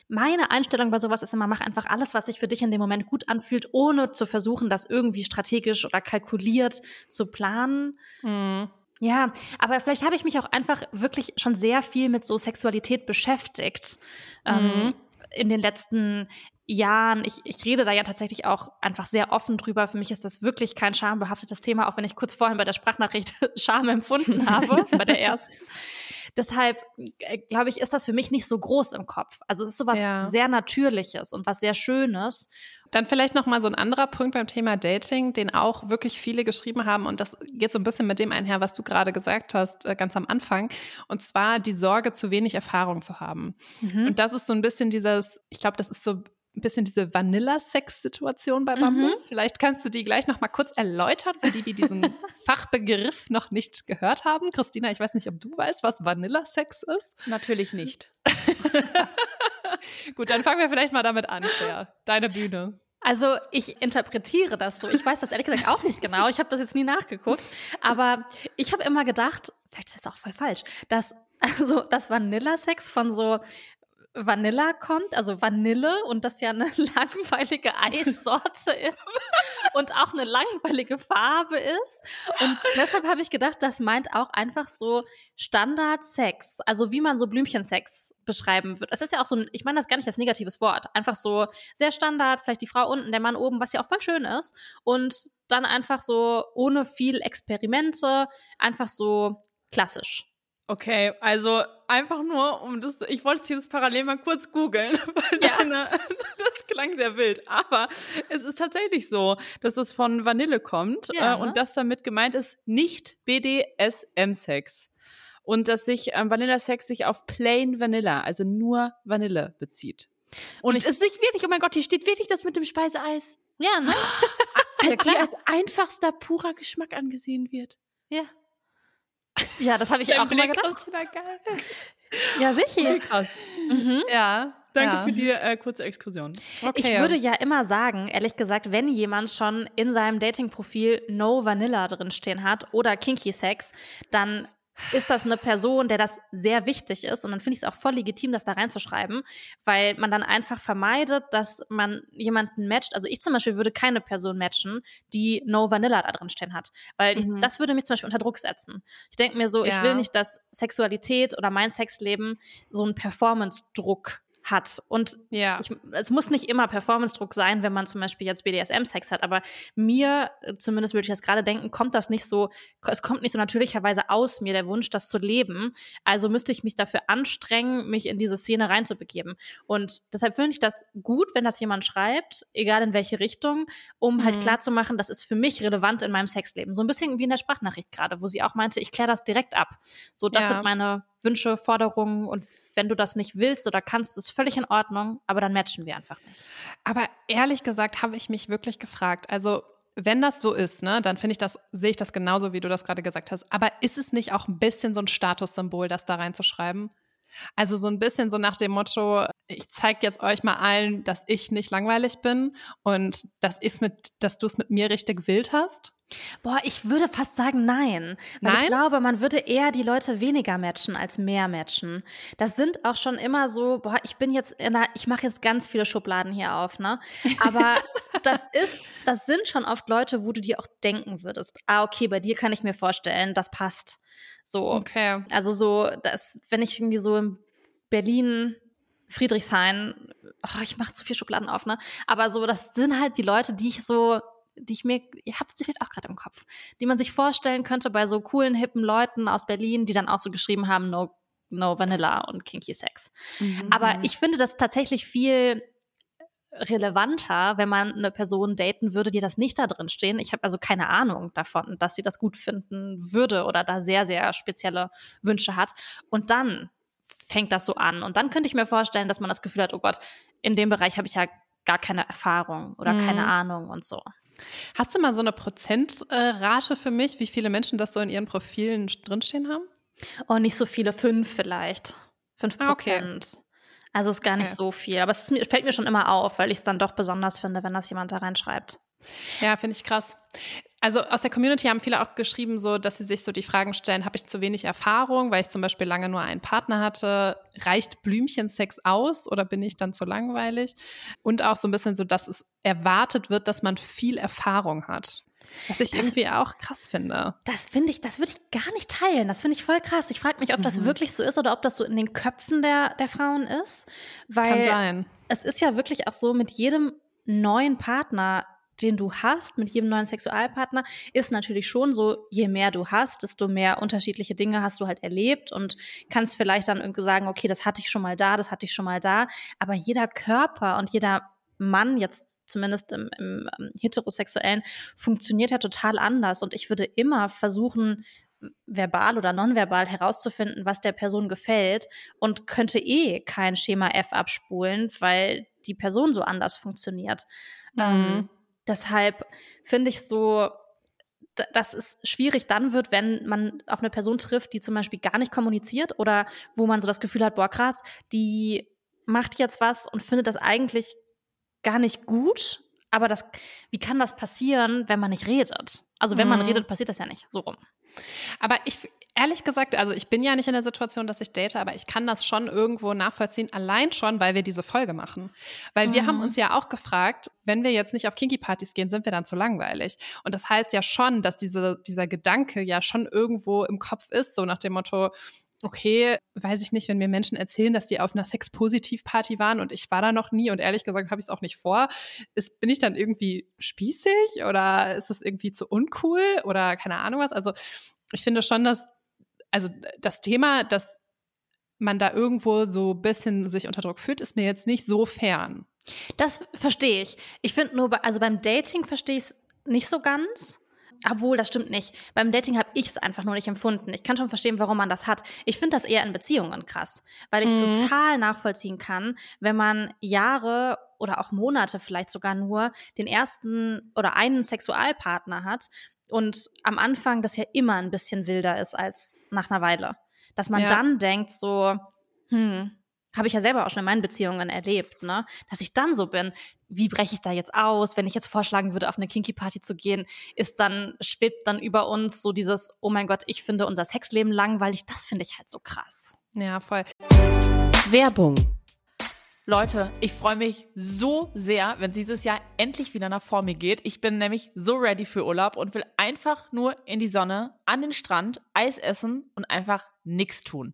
meine Einstellung bei sowas ist immer, mach einfach alles, was sich für dich in dem Moment gut anfühlt, ohne zu versuchen, das irgendwie strategisch oder kalkuliert zu planen. Hm. Ja, aber vielleicht habe ich mich auch einfach wirklich schon sehr viel mit so Sexualität beschäftigt ähm, in den letzten Jahren. Ich, ich rede da ja tatsächlich auch einfach sehr offen drüber. Für mich ist das wirklich kein schambehaftetes Thema, auch wenn ich kurz vorhin bei der Sprachnachricht Scham empfunden habe, bei der ersten. Deshalb, äh, glaube ich, ist das für mich nicht so groß im Kopf. Also es ist sowas Ja. sehr Natürliches und was sehr Schönes. Dann vielleicht noch mal so ein anderer Punkt beim Thema Dating, den auch wirklich viele geschrieben haben und das geht so ein bisschen mit dem einher, was du gerade gesagt hast, äh, ganz am Anfang. Und zwar die Sorge, zu wenig Erfahrung zu haben. Und das ist so ein bisschen dieses, ich glaube, das ist so ein bisschen diese Vanilla-Sex-Situation bei Bumble. Vielleicht kannst du die gleich noch mal kurz erläutern, für die, die diesen Fachbegriff noch nicht gehört haben. Christina, ich weiß nicht, ob du weißt, was Vanilla-Sex ist. Natürlich nicht. Gut, dann fangen wir vielleicht mal damit an, Claire. Deine Bühne. Also ich interpretiere das so. Ich weiß das ehrlich gesagt auch nicht genau. Ich habe das jetzt nie nachgeguckt. Aber ich habe immer gedacht, vielleicht ist das auch voll falsch, dass also das Vanilla-Sex von so Vanilla kommt, also Vanille und das ja eine langweilige Eissorte ist und auch eine langweilige Farbe ist. Und deshalb habe ich gedacht, das meint auch einfach so Standard-Sex, also wie man so Blümchensex beschreiben wird. Es ist ja auch so ein, ich meine das gar nicht als negatives Wort, einfach so sehr Standard, vielleicht die Frau unten, der Mann oben, was ja auch voll schön ist. Und dann einfach so ohne viel Experimente, einfach so klassisch. Okay, also einfach nur, um das, ich wollte dieses parallel mal kurz googeln, weil Ja. deine, das klang sehr wild. Aber es ist tatsächlich so, dass das von Vanille kommt Ja, äh, ne? und das damit gemeint ist nicht BDSM-Sex. Und dass sich ähm, Vanilla-Sex sich auf plain Vanilla, also nur Vanille bezieht. Und es ist nicht wirklich, oh mein Gott, hier steht wirklich das mit dem Speiseeis, Ja, ne? die als einfachster, purer Geschmack angesehen wird. Ja. Ja, das habe ich auch immer gedacht. Ja, sicher. Krass. Mhm. Ja. Danke ja. für die äh, kurze Exkursion. Okay. Ich würde ja immer sagen, ehrlich gesagt, wenn jemand schon in seinem Dating-Profil No Vanilla drinstehen hat oder Kinky Sex, dann ist das eine Person, der das sehr wichtig ist. Und dann finde ich es auch voll legitim, das da reinzuschreiben, weil man dann einfach vermeidet, dass man jemanden matcht. Also ich zum Beispiel würde keine Person matchen, die No Vanilla da drinstehen hat, weil ich, Mhm. das würde mich zum Beispiel unter Druck setzen. Ich denke mir so, ich Ja. will nicht, dass Sexualität oder mein Sexleben so einen Performance-Druck hat. Und Ja. ich, es muss nicht immer Performance-Druck sein, wenn man zum Beispiel jetzt BDSM-Sex hat, aber mir, äh, zumindest würde ich das gerade denken, kommt das nicht so, es kommt nicht so natürlicherweise aus mir, der Wunsch, das zu leben. Also müsste ich mich dafür anstrengen, mich in diese Szene reinzubegeben. Und deshalb finde ich das gut, wenn das jemand schreibt, egal in welche Richtung, um halt Mhm. klarzumachen, das ist für mich relevant in meinem Sexleben. So ein bisschen wie in der Sprachnachricht gerade, wo sie auch meinte, ich kläre das direkt ab. So, das Ja. sind meine Wünsche, Forderungen und wenn du das nicht willst oder kannst, ist völlig in Ordnung, aber dann matchen wir einfach nicht. Aber ehrlich gesagt habe ich mich wirklich gefragt, also wenn das so ist, ne, dann finde ich das, sehe ich das genauso, wie du das gerade gesagt hast. Aber ist es nicht auch ein bisschen so ein Statussymbol, das da reinzuschreiben? Also so ein bisschen so nach dem Motto, ich zeige jetzt euch mal allen, dass ich nicht langweilig bin und dass, mit, dass du es mit mir richtig wild hast? Boah, ich würde fast sagen nein. Weil Nein? ich glaube, man würde eher die Leute weniger matchen als mehr matchen. Das sind auch schon immer so, boah, ich bin jetzt in einer, ich mache jetzt ganz viele Schubladen hier auf, ne? Aber das ist, das sind schon oft Leute, wo du dir auch denken würdest, ah, okay, bei dir kann ich mir vorstellen, das passt. So. Okay. Also so, das, wenn ich irgendwie so in Berlin, Friedrichshain, oh, ich mache zu viel Schubladen auf, ne? Aber so, das sind halt die Leute, die ich so, die ich mir, ihr habt sie vielleicht auch gerade im Kopf, die man sich vorstellen könnte bei so coolen, hippen Leuten aus Berlin, die dann auch so geschrieben haben, no, no Vanilla und Kinky Sex. Aber ich finde das tatsächlich viel relevanter, wenn man eine Person daten würde, die das nicht da drin stehen. Ich habe also keine Ahnung davon, dass sie das gut finden würde oder da sehr, sehr spezielle Wünsche hat. Und dann fängt das so an. Und dann könnte ich mir vorstellen, dass man das Gefühl hat, oh Gott, in dem Bereich habe ich ja gar keine Erfahrung oder keine Ahnung und so. Hast du mal so eine Prozentrate für mich, wie viele Menschen das so in ihren Profilen drinstehen haben? Oh, nicht so viele, fünf vielleicht. Fünf Ah, okay. Prozent. Also ist gar nicht Okay. so viel. Aber es ist, fällt mir schon immer auf, weil ich es dann doch besonders finde, wenn das jemand da reinschreibt. Ja, finde ich krass. Also aus der Community haben viele auch geschrieben, so, dass sie sich so die Fragen stellen, habe ich zu wenig Erfahrung, weil ich zum Beispiel lange nur einen Partner hatte? Reicht Blümchensex aus oder bin ich dann zu langweilig? Und auch so ein bisschen so, dass es erwartet wird, dass man viel Erfahrung hat. Was ich irgendwie auch krass finde. Das finde ich, das würde ich gar nicht teilen. Das finde ich voll krass. Ich frage mich, ob Mhm. das wirklich so ist oder ob das so in den Köpfen der, der Frauen ist. Weil Kann sein. es ist ja wirklich auch so, mit jedem neuen Partner, den du hast, mit jedem neuen Sexualpartner, ist natürlich schon so, je mehr du hast, desto mehr unterschiedliche Dinge hast du halt erlebt und kannst vielleicht dann irgendwie sagen, okay, das hatte ich schon mal da, das hatte ich schon mal da. Aber jeder Körper und jeder Mann, jetzt zumindest im, im ähm, heterosexuellen, funktioniert ja total anders. Und ich würde immer versuchen, verbal oder nonverbal herauszufinden, was der Person gefällt und könnte eh kein Schema F abspulen, weil die Person so anders funktioniert. Ähm, deshalb finde ich so, dass es schwierig dann wird, wenn man auf eine Person trifft, die zum Beispiel gar nicht kommuniziert oder wo man so das Gefühl hat, boah, krass, die macht jetzt was und findet das eigentlich gar nicht gut. Aber das, wie kann das passieren, wenn man nicht redet? Also wenn man Mhm. redet, passiert das ja nicht. So rum. Aber ich, ehrlich gesagt, also ich bin ja nicht in der Situation, dass ich date, aber ich kann das schon irgendwo nachvollziehen, allein schon, weil wir diese Folge machen. Weil wir haben uns ja auch gefragt, wenn wir jetzt nicht auf Kinky-Partys gehen, sind wir dann zu langweilig. Und das heißt ja schon, dass diese, dieser Gedanke ja schon irgendwo im Kopf ist, so nach dem Motto, okay, weiß ich nicht, wenn mir Menschen erzählen, dass die auf einer Sex-Positiv-Party waren und ich war da noch nie und ehrlich gesagt habe ich es auch nicht vor, ist, bin ich dann irgendwie spießig oder ist es irgendwie zu uncool oder keine Ahnung was? Also ich finde schon, dass, also das Thema, dass man da irgendwo so ein bisschen sich unter Druck fühlt, ist mir jetzt nicht so fern. Das verstehe ich. Ich finde nur, also beim Dating verstehe ich es nicht so ganz. Obwohl, das stimmt nicht. Beim Dating habe ich es einfach nur nicht empfunden. Ich kann schon verstehen, warum man das hat. Ich finde das eher in Beziehungen krass, weil ich Mhm. total nachvollziehen kann, wenn man Jahre oder auch Monate vielleicht sogar nur den ersten oder einen Sexualpartner hat und am Anfang das ja immer ein bisschen wilder ist als nach einer Weile. Dass man Ja. dann denkt so, hm, habe ich ja selber auch schon in meinen Beziehungen erlebt, ne? Dass ich dann so bin, wie breche ich da jetzt aus? Wenn ich jetzt vorschlagen würde, auf eine Kinky-Party zu gehen, ist dann, schwebt dann über uns so dieses, oh mein Gott, ich finde unser Sexleben langweilig. Das finde ich halt so krass. Ja, voll. Werbung. Leute, ich freue mich so sehr, wenn dieses Jahr endlich wieder nach vor mir geht. Ich bin nämlich so ready für Urlaub und will einfach nur in die Sonne, an den Strand, Eis essen und einfach nichts tun.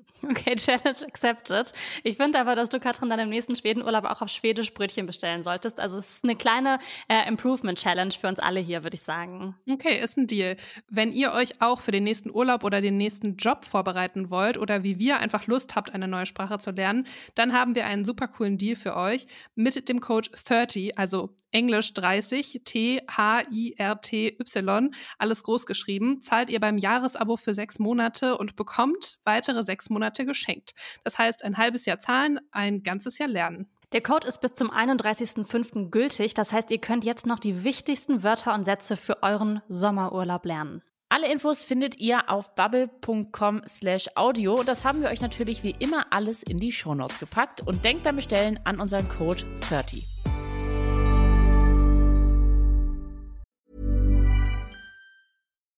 Okay, Challenge accepted. Ich finde aber, dass du, Katrin, dann im nächsten Schwedenurlaub auch auf Schwedisch Brötchen bestellen solltest. Also es ist eine kleine äh, Improvement-Challenge für uns alle hier, würde ich sagen. Okay, ist ein Deal. Wenn ihr euch auch für den nächsten Urlaub oder den nächsten Job vorbereiten wollt oder wie wir einfach Lust habt, eine neue Sprache zu lernen, dann haben wir einen super coolen Deal für euch mit dem Code 30, also Englisch 30, T-H-I-R-T-Y, alles groß geschrieben, zahlt ihr beim Jahresabo für sechs Monate und bekommt weitere sechs Monate geschenkt. Das heißt, ein halbes Jahr zahlen, ein ganzes Jahr lernen. Der Code ist bis zum 31.05. gültig. Das heißt, ihr könnt jetzt noch die wichtigsten Wörter und Sätze für euren Sommerurlaub lernen. Alle Infos findet ihr auf bubble.com slash audio und das haben wir euch natürlich wie immer alles in die Shownotes gepackt und denkt beim Bestellen an unseren Code 30.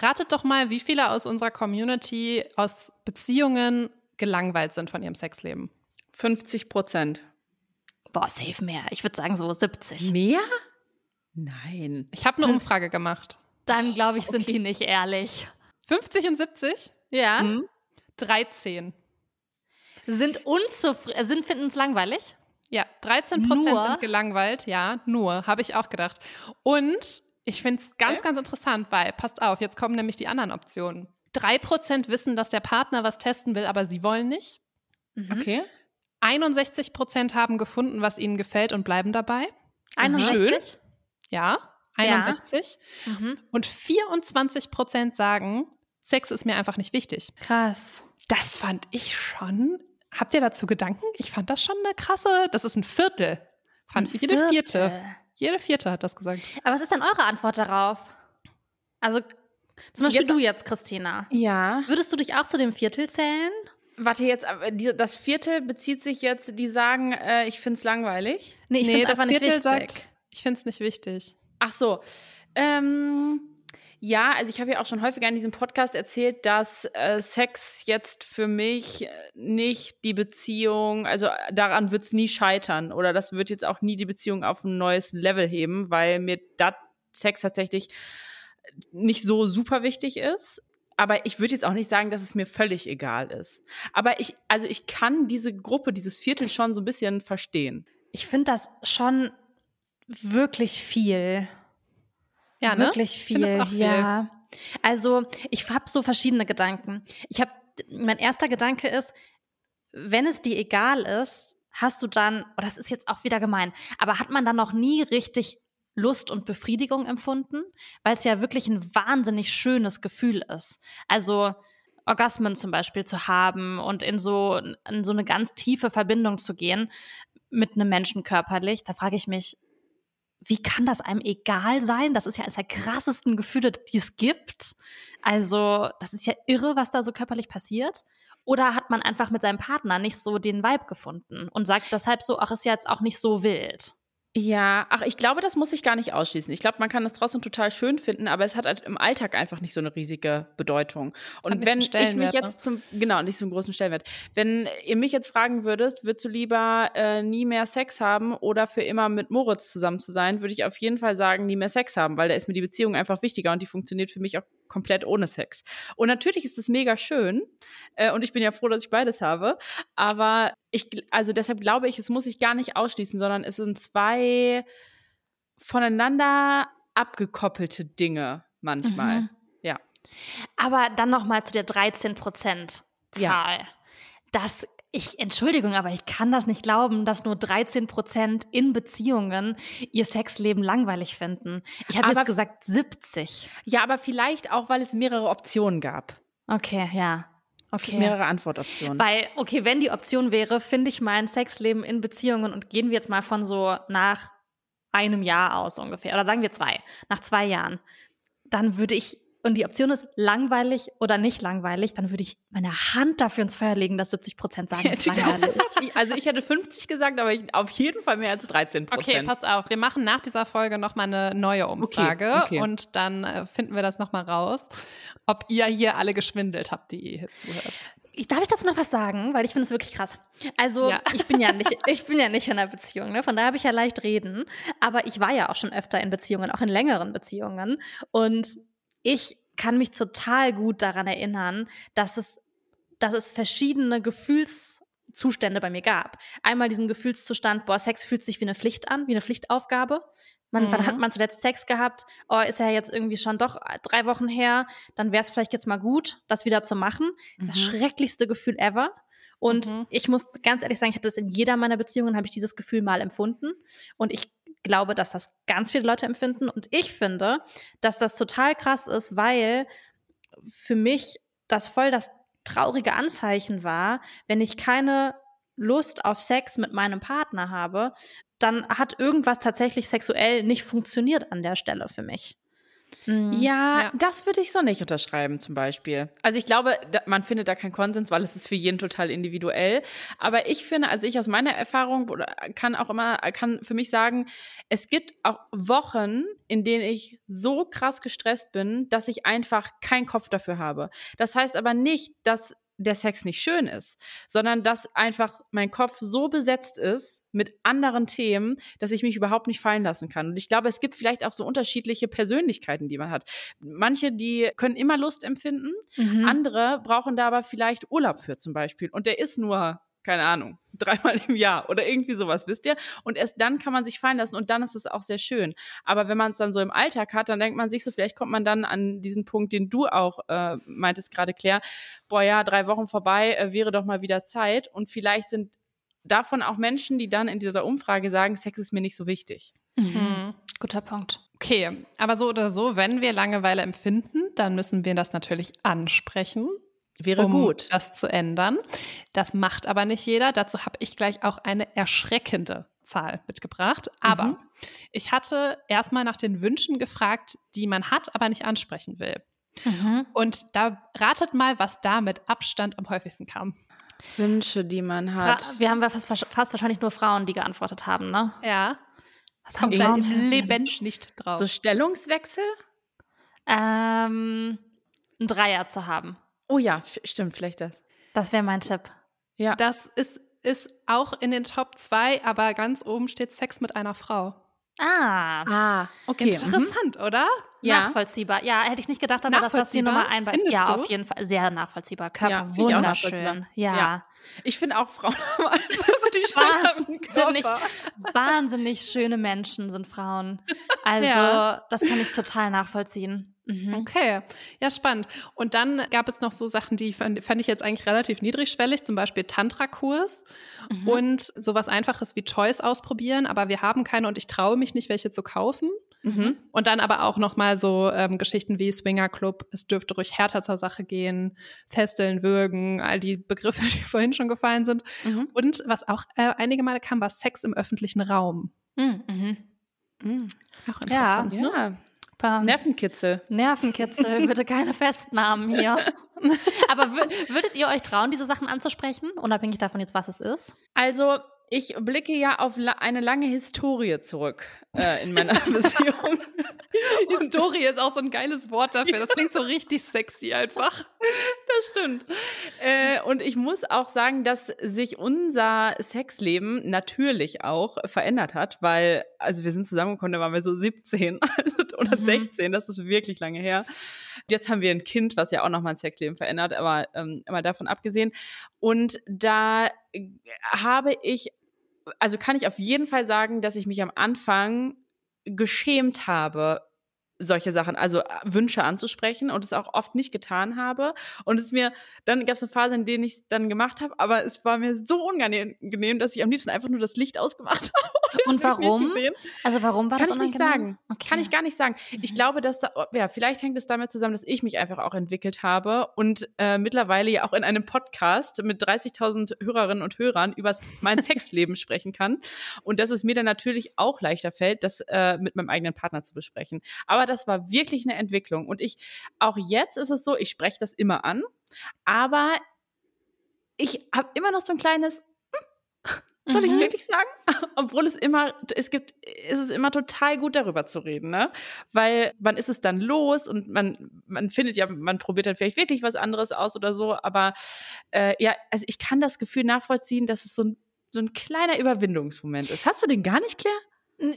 Ratet doch mal, wie viele aus unserer Community aus Beziehungen gelangweilt sind von ihrem Sexleben. 50 Prozent. Boah, safe mehr. Ich würde sagen so 70. Mehr? Nein. Ich habe eine Umfrage gemacht. Dann glaube ich, sind die nicht ehrlich. 50 und 70? Ja. Hm. 13. Sind unzufrieden, sind finden es langweilig? Ja, 13 Prozent sind gelangweilt. Ja, nur, habe ich auch gedacht. Und ich finde es ganz, ganz interessant, weil, passt auf, jetzt kommen nämlich die anderen Optionen. 3% wissen, dass der Partner was testen will, aber sie wollen nicht. Okay. 61% haben gefunden, was ihnen gefällt und bleiben dabei. 61? Ja, 61. Mhm. Und 24% sagen, Sex ist mir einfach nicht wichtig. Krass. Das fand ich schon. Habt ihr dazu Gedanken? Ich fand das schon eine krasse. Das ist ein Viertel. Fand Ein jede vierte. Jede vierte hat das gesagt. Aber was ist denn eure Antwort darauf? Also zum Beispiel Jetzt- du jetzt, Christina. Ja. Würdest du dich auch zu dem Viertel zählen? Warte jetzt, das Viertel bezieht sich jetzt, die sagen, äh, ich find's langweilig. Nee, ich nee, finde das einfach nicht Viertel wichtig. sagt, ich finde es nicht wichtig. Ach so. Ähm, ja, also ich habe ja auch schon häufiger in diesem Podcast erzählt, dass äh, Sex jetzt für mich äh, nicht die Beziehung, also äh, daran wird's nie scheitern oder das wird jetzt auch nie die Beziehung auf ein neues Level heben, weil mir dat Sex tatsächlich nicht so super wichtig ist. Aber ich würde jetzt auch nicht sagen, dass es mir völlig egal ist. Aber ich, also ich kann diese Gruppe, dieses Viertel schon so ein bisschen verstehen. Ich finde das schon wirklich viel. Ja, ne? Wirklich Ich viel. viel. Ja. Also, ich habe so verschiedene Gedanken. Ich habe mein erster Gedanke ist, wenn es dir egal ist, hast du dann, oh, das ist jetzt auch wieder gemein, aber hat man dann noch nie richtig Lust und Befriedigung empfunden, weil es ja wirklich ein wahnsinnig schönes Gefühl ist. Also Orgasmen zum Beispiel zu haben und in so, in so eine ganz tiefe Verbindung zu gehen mit einem Menschen körperlich, da frage ich mich, wie kann das einem egal sein? Das ist ja eines der krassesten Gefühle, die es gibt. Also, das ist ja irre, was da so körperlich passiert. Oder hat man einfach mit seinem Partner nicht so den Vibe gefunden und sagt deshalb so, ach, ist ja jetzt auch nicht so wild. Ja, ach, ich glaube, das muss ich gar nicht ausschließen. Ich glaube, man kann das trotzdem total schön finden, aber es hat halt im Alltag einfach nicht so eine riesige Bedeutung. Und wenn ich mich jetzt ne? zum, genau, nicht so einen großen Stellenwert. Wenn ihr mich jetzt fragen würdest, würdest du lieber äh, nie mehr Sex haben oder für immer mit Moritz zusammen zu sein, würde ich auf jeden Fall sagen, nie mehr Sex haben, weil da ist mir die Beziehung einfach wichtiger und die funktioniert für mich auch komplett ohne Sex. Und natürlich ist es mega schön äh, und ich bin ja froh, dass ich beides habe, aber ich, also deshalb glaube ich, es muss ich gar nicht ausschließen, sondern es sind zwei voneinander abgekoppelte Dinge manchmal. Mhm. Ja. Aber dann noch mal zu der 13 Prozent Zahl. Ja. Das ich, Entschuldigung, aber ich kann das nicht glauben, dass nur 13 Prozent in Beziehungen ihr Sexleben langweilig finden. Ich habe jetzt gesagt 70. Ja, aber vielleicht auch, weil es mehrere Optionen gab. Okay, ja. Okay. Mehrere Antwortoptionen. Weil, okay, wenn die Option wäre, finde ich mein Sexleben in Beziehungen und gehen wir jetzt mal von so nach einem Jahr aus ungefähr, oder sagen wir zwei, nach zwei Jahren, dann würde ich, und die Option ist langweilig oder nicht langweilig, dann würde ich meine Hand dafür ins Feuer legen, dass 70 Prozent sagen, es ist langweilig. also ich hätte 50 gesagt, aber ich, auf jeden Fall mehr als 13 Prozent. Okay, passt auf, wir machen nach dieser Folge nochmal eine neue Umfrage okay, okay. und dann äh, finden wir das nochmal raus ob ihr hier alle geschwindelt habt, die ihr hier zuhört. Ich, darf ich dazu noch was sagen? Weil ich finde es wirklich krass. Also, ja. ich bin ja nicht, ich bin ja nicht in einer Beziehung, ne? Von daher habe ich ja leicht reden. Aber ich war ja auch schon öfter in Beziehungen, auch in längeren Beziehungen. Und ich kann mich total gut daran erinnern, dass es, dass es verschiedene Gefühlszustände bei mir gab. Einmal diesen Gefühlszustand, boah, Sex fühlt sich wie eine Pflicht an, wie eine Pflichtaufgabe. Man, mhm. Wann hat man zuletzt Sex gehabt? Oh, ist ja jetzt irgendwie schon doch drei Wochen her. Dann wäre es vielleicht jetzt mal gut, das wieder zu machen. Mhm. Das schrecklichste Gefühl ever. Und mhm. ich muss ganz ehrlich sagen, ich hatte das in jeder meiner Beziehungen, habe ich dieses Gefühl mal empfunden. Und ich glaube, dass das ganz viele Leute empfinden. Und ich finde, dass das total krass ist, weil für mich das voll das traurige Anzeichen war, wenn ich keine Lust auf Sex mit meinem Partner habe, dann hat irgendwas tatsächlich sexuell nicht funktioniert an der Stelle für mich. Mhm. Ja, ja, das würde ich so nicht unterschreiben, zum Beispiel. Also ich glaube, man findet da keinen Konsens, weil es ist für jeden total individuell. Aber ich finde, also ich aus meiner Erfahrung kann auch immer, kann für mich sagen, es gibt auch Wochen, in denen ich so krass gestresst bin, dass ich einfach keinen Kopf dafür habe. Das heißt aber nicht, dass der Sex nicht schön ist, sondern dass einfach mein Kopf so besetzt ist mit anderen Themen, dass ich mich überhaupt nicht fallen lassen kann. Und ich glaube, es gibt vielleicht auch so unterschiedliche Persönlichkeiten, die man hat. Manche, die können immer Lust empfinden, mhm. andere brauchen da aber vielleicht Urlaub für zum Beispiel. Und der ist nur keine Ahnung, dreimal im Jahr oder irgendwie sowas, wisst ihr? Und erst dann kann man sich fallen lassen und dann ist es auch sehr schön. Aber wenn man es dann so im Alltag hat, dann denkt man sich so, vielleicht kommt man dann an diesen Punkt, den du auch äh, meintest gerade, Claire, boah ja, drei Wochen vorbei, äh, wäre doch mal wieder Zeit. Und vielleicht sind davon auch Menschen, die dann in dieser Umfrage sagen, Sex ist mir nicht so wichtig. Mhm. Guter Punkt. Okay, aber so oder so, wenn wir Langeweile empfinden, dann müssen wir das natürlich ansprechen Wäre um gut. das zu ändern. Das macht aber nicht jeder. Dazu habe ich gleich auch eine erschreckende Zahl mitgebracht. Aber mhm. ich hatte erstmal nach den Wünschen gefragt, die man hat, aber nicht ansprechen will. Mhm. Und da ratet mal, was da mit Abstand am häufigsten kam. Wünsche, die man hat. Fra wir haben fast, fast wahrscheinlich nur Frauen, die geantwortet haben, ne? Ja. Was haben Frauen im Leben nicht drauf? So Stellungswechsel? Ähm, ein Dreier zu haben. Oh ja, stimmt, vielleicht das. Das wäre mein Tipp. Ja. Das ist, ist auch in den Top 2, aber ganz oben steht Sex mit einer Frau. Ah. Ah, okay. Interessant, mhm. oder? Ja. Nachvollziehbar. Ja, hätte ich nicht gedacht, aber dass das die Nummer eins ist. Ja, du? auf jeden Fall. Sehr nachvollziehbar. Körper ja, wunderschön. Ja. ja. Ich finde auch Frauen haben die wahnsinnig, wahnsinnig schöne Menschen sind Frauen. Also, ja. das kann ich total nachvollziehen. Mhm. Okay, ja, spannend. Und dann gab es noch so Sachen, die fand, fand ich jetzt eigentlich relativ niedrigschwellig, zum Beispiel Tantra-Kurs mhm. und sowas Einfaches wie Toys ausprobieren, aber wir haben keine und ich traue mich nicht, welche zu kaufen. Mhm. Und dann aber auch nochmal so ähm, Geschichten wie Swinger Club, es dürfte ruhig härter zur Sache gehen, Festeln, Würgen, all die Begriffe, die vorhin schon gefallen sind. Mhm. Und was auch äh, einige Male kam, war Sex im öffentlichen Raum. Mhm. mhm. mhm. Auch interessant. Ja, ja. Nervenkitzel. Nervenkitzel, bitte keine Festnahmen hier. Aber würdet ihr euch trauen, diese Sachen anzusprechen, unabhängig davon jetzt, was es ist? Also, ich blicke ja auf la eine lange Historie zurück äh, in meiner Beziehung. Historie ist auch so ein geiles Wort dafür. Das klingt so richtig sexy einfach. Das stimmt. Äh, und ich muss auch sagen, dass sich unser Sexleben natürlich auch verändert hat, weil, also wir sind zusammengekommen, da waren wir so 17 also, oder mhm. 16, das ist wirklich lange her. Jetzt haben wir ein Kind, was ja auch nochmal ein Sexleben verändert, aber ähm, mal davon abgesehen. Und da habe ich, also kann ich auf jeden Fall sagen, dass ich mich am Anfang geschämt habe, solche Sachen, also äh, Wünsche anzusprechen und es auch oft nicht getan habe. Und es mir, dann gab es eine Phase, in der ich es dann gemacht habe, aber es war mir so unangenehm, dass ich am liebsten einfach nur das Licht ausgemacht habe. Und warum? Also warum war Kann das ich nicht sagen. Okay. Kann ich gar nicht sagen. Ich mhm. glaube, dass da, ja, vielleicht hängt es damit zusammen, dass ich mich einfach auch entwickelt habe und äh, mittlerweile ja auch in einem Podcast mit 30.000 Hörerinnen und Hörern über mein Sexleben sprechen kann. Und dass es mir dann natürlich auch leichter fällt, das äh, mit meinem eigenen Partner zu besprechen. Aber das war wirklich eine Entwicklung. Und ich, auch jetzt ist es so, ich spreche das immer an, aber ich habe immer noch so ein kleines, hm, soll ich es mhm. wirklich sagen? Obwohl es immer, es gibt, ist es immer total gut darüber zu reden, ne? Weil wann ist es dann los und man, man findet ja, man probiert dann vielleicht wirklich was anderes aus oder so, aber äh, ja, also ich kann das Gefühl nachvollziehen, dass es so ein, so ein kleiner Überwindungsmoment ist. Hast du den gar nicht, Claire?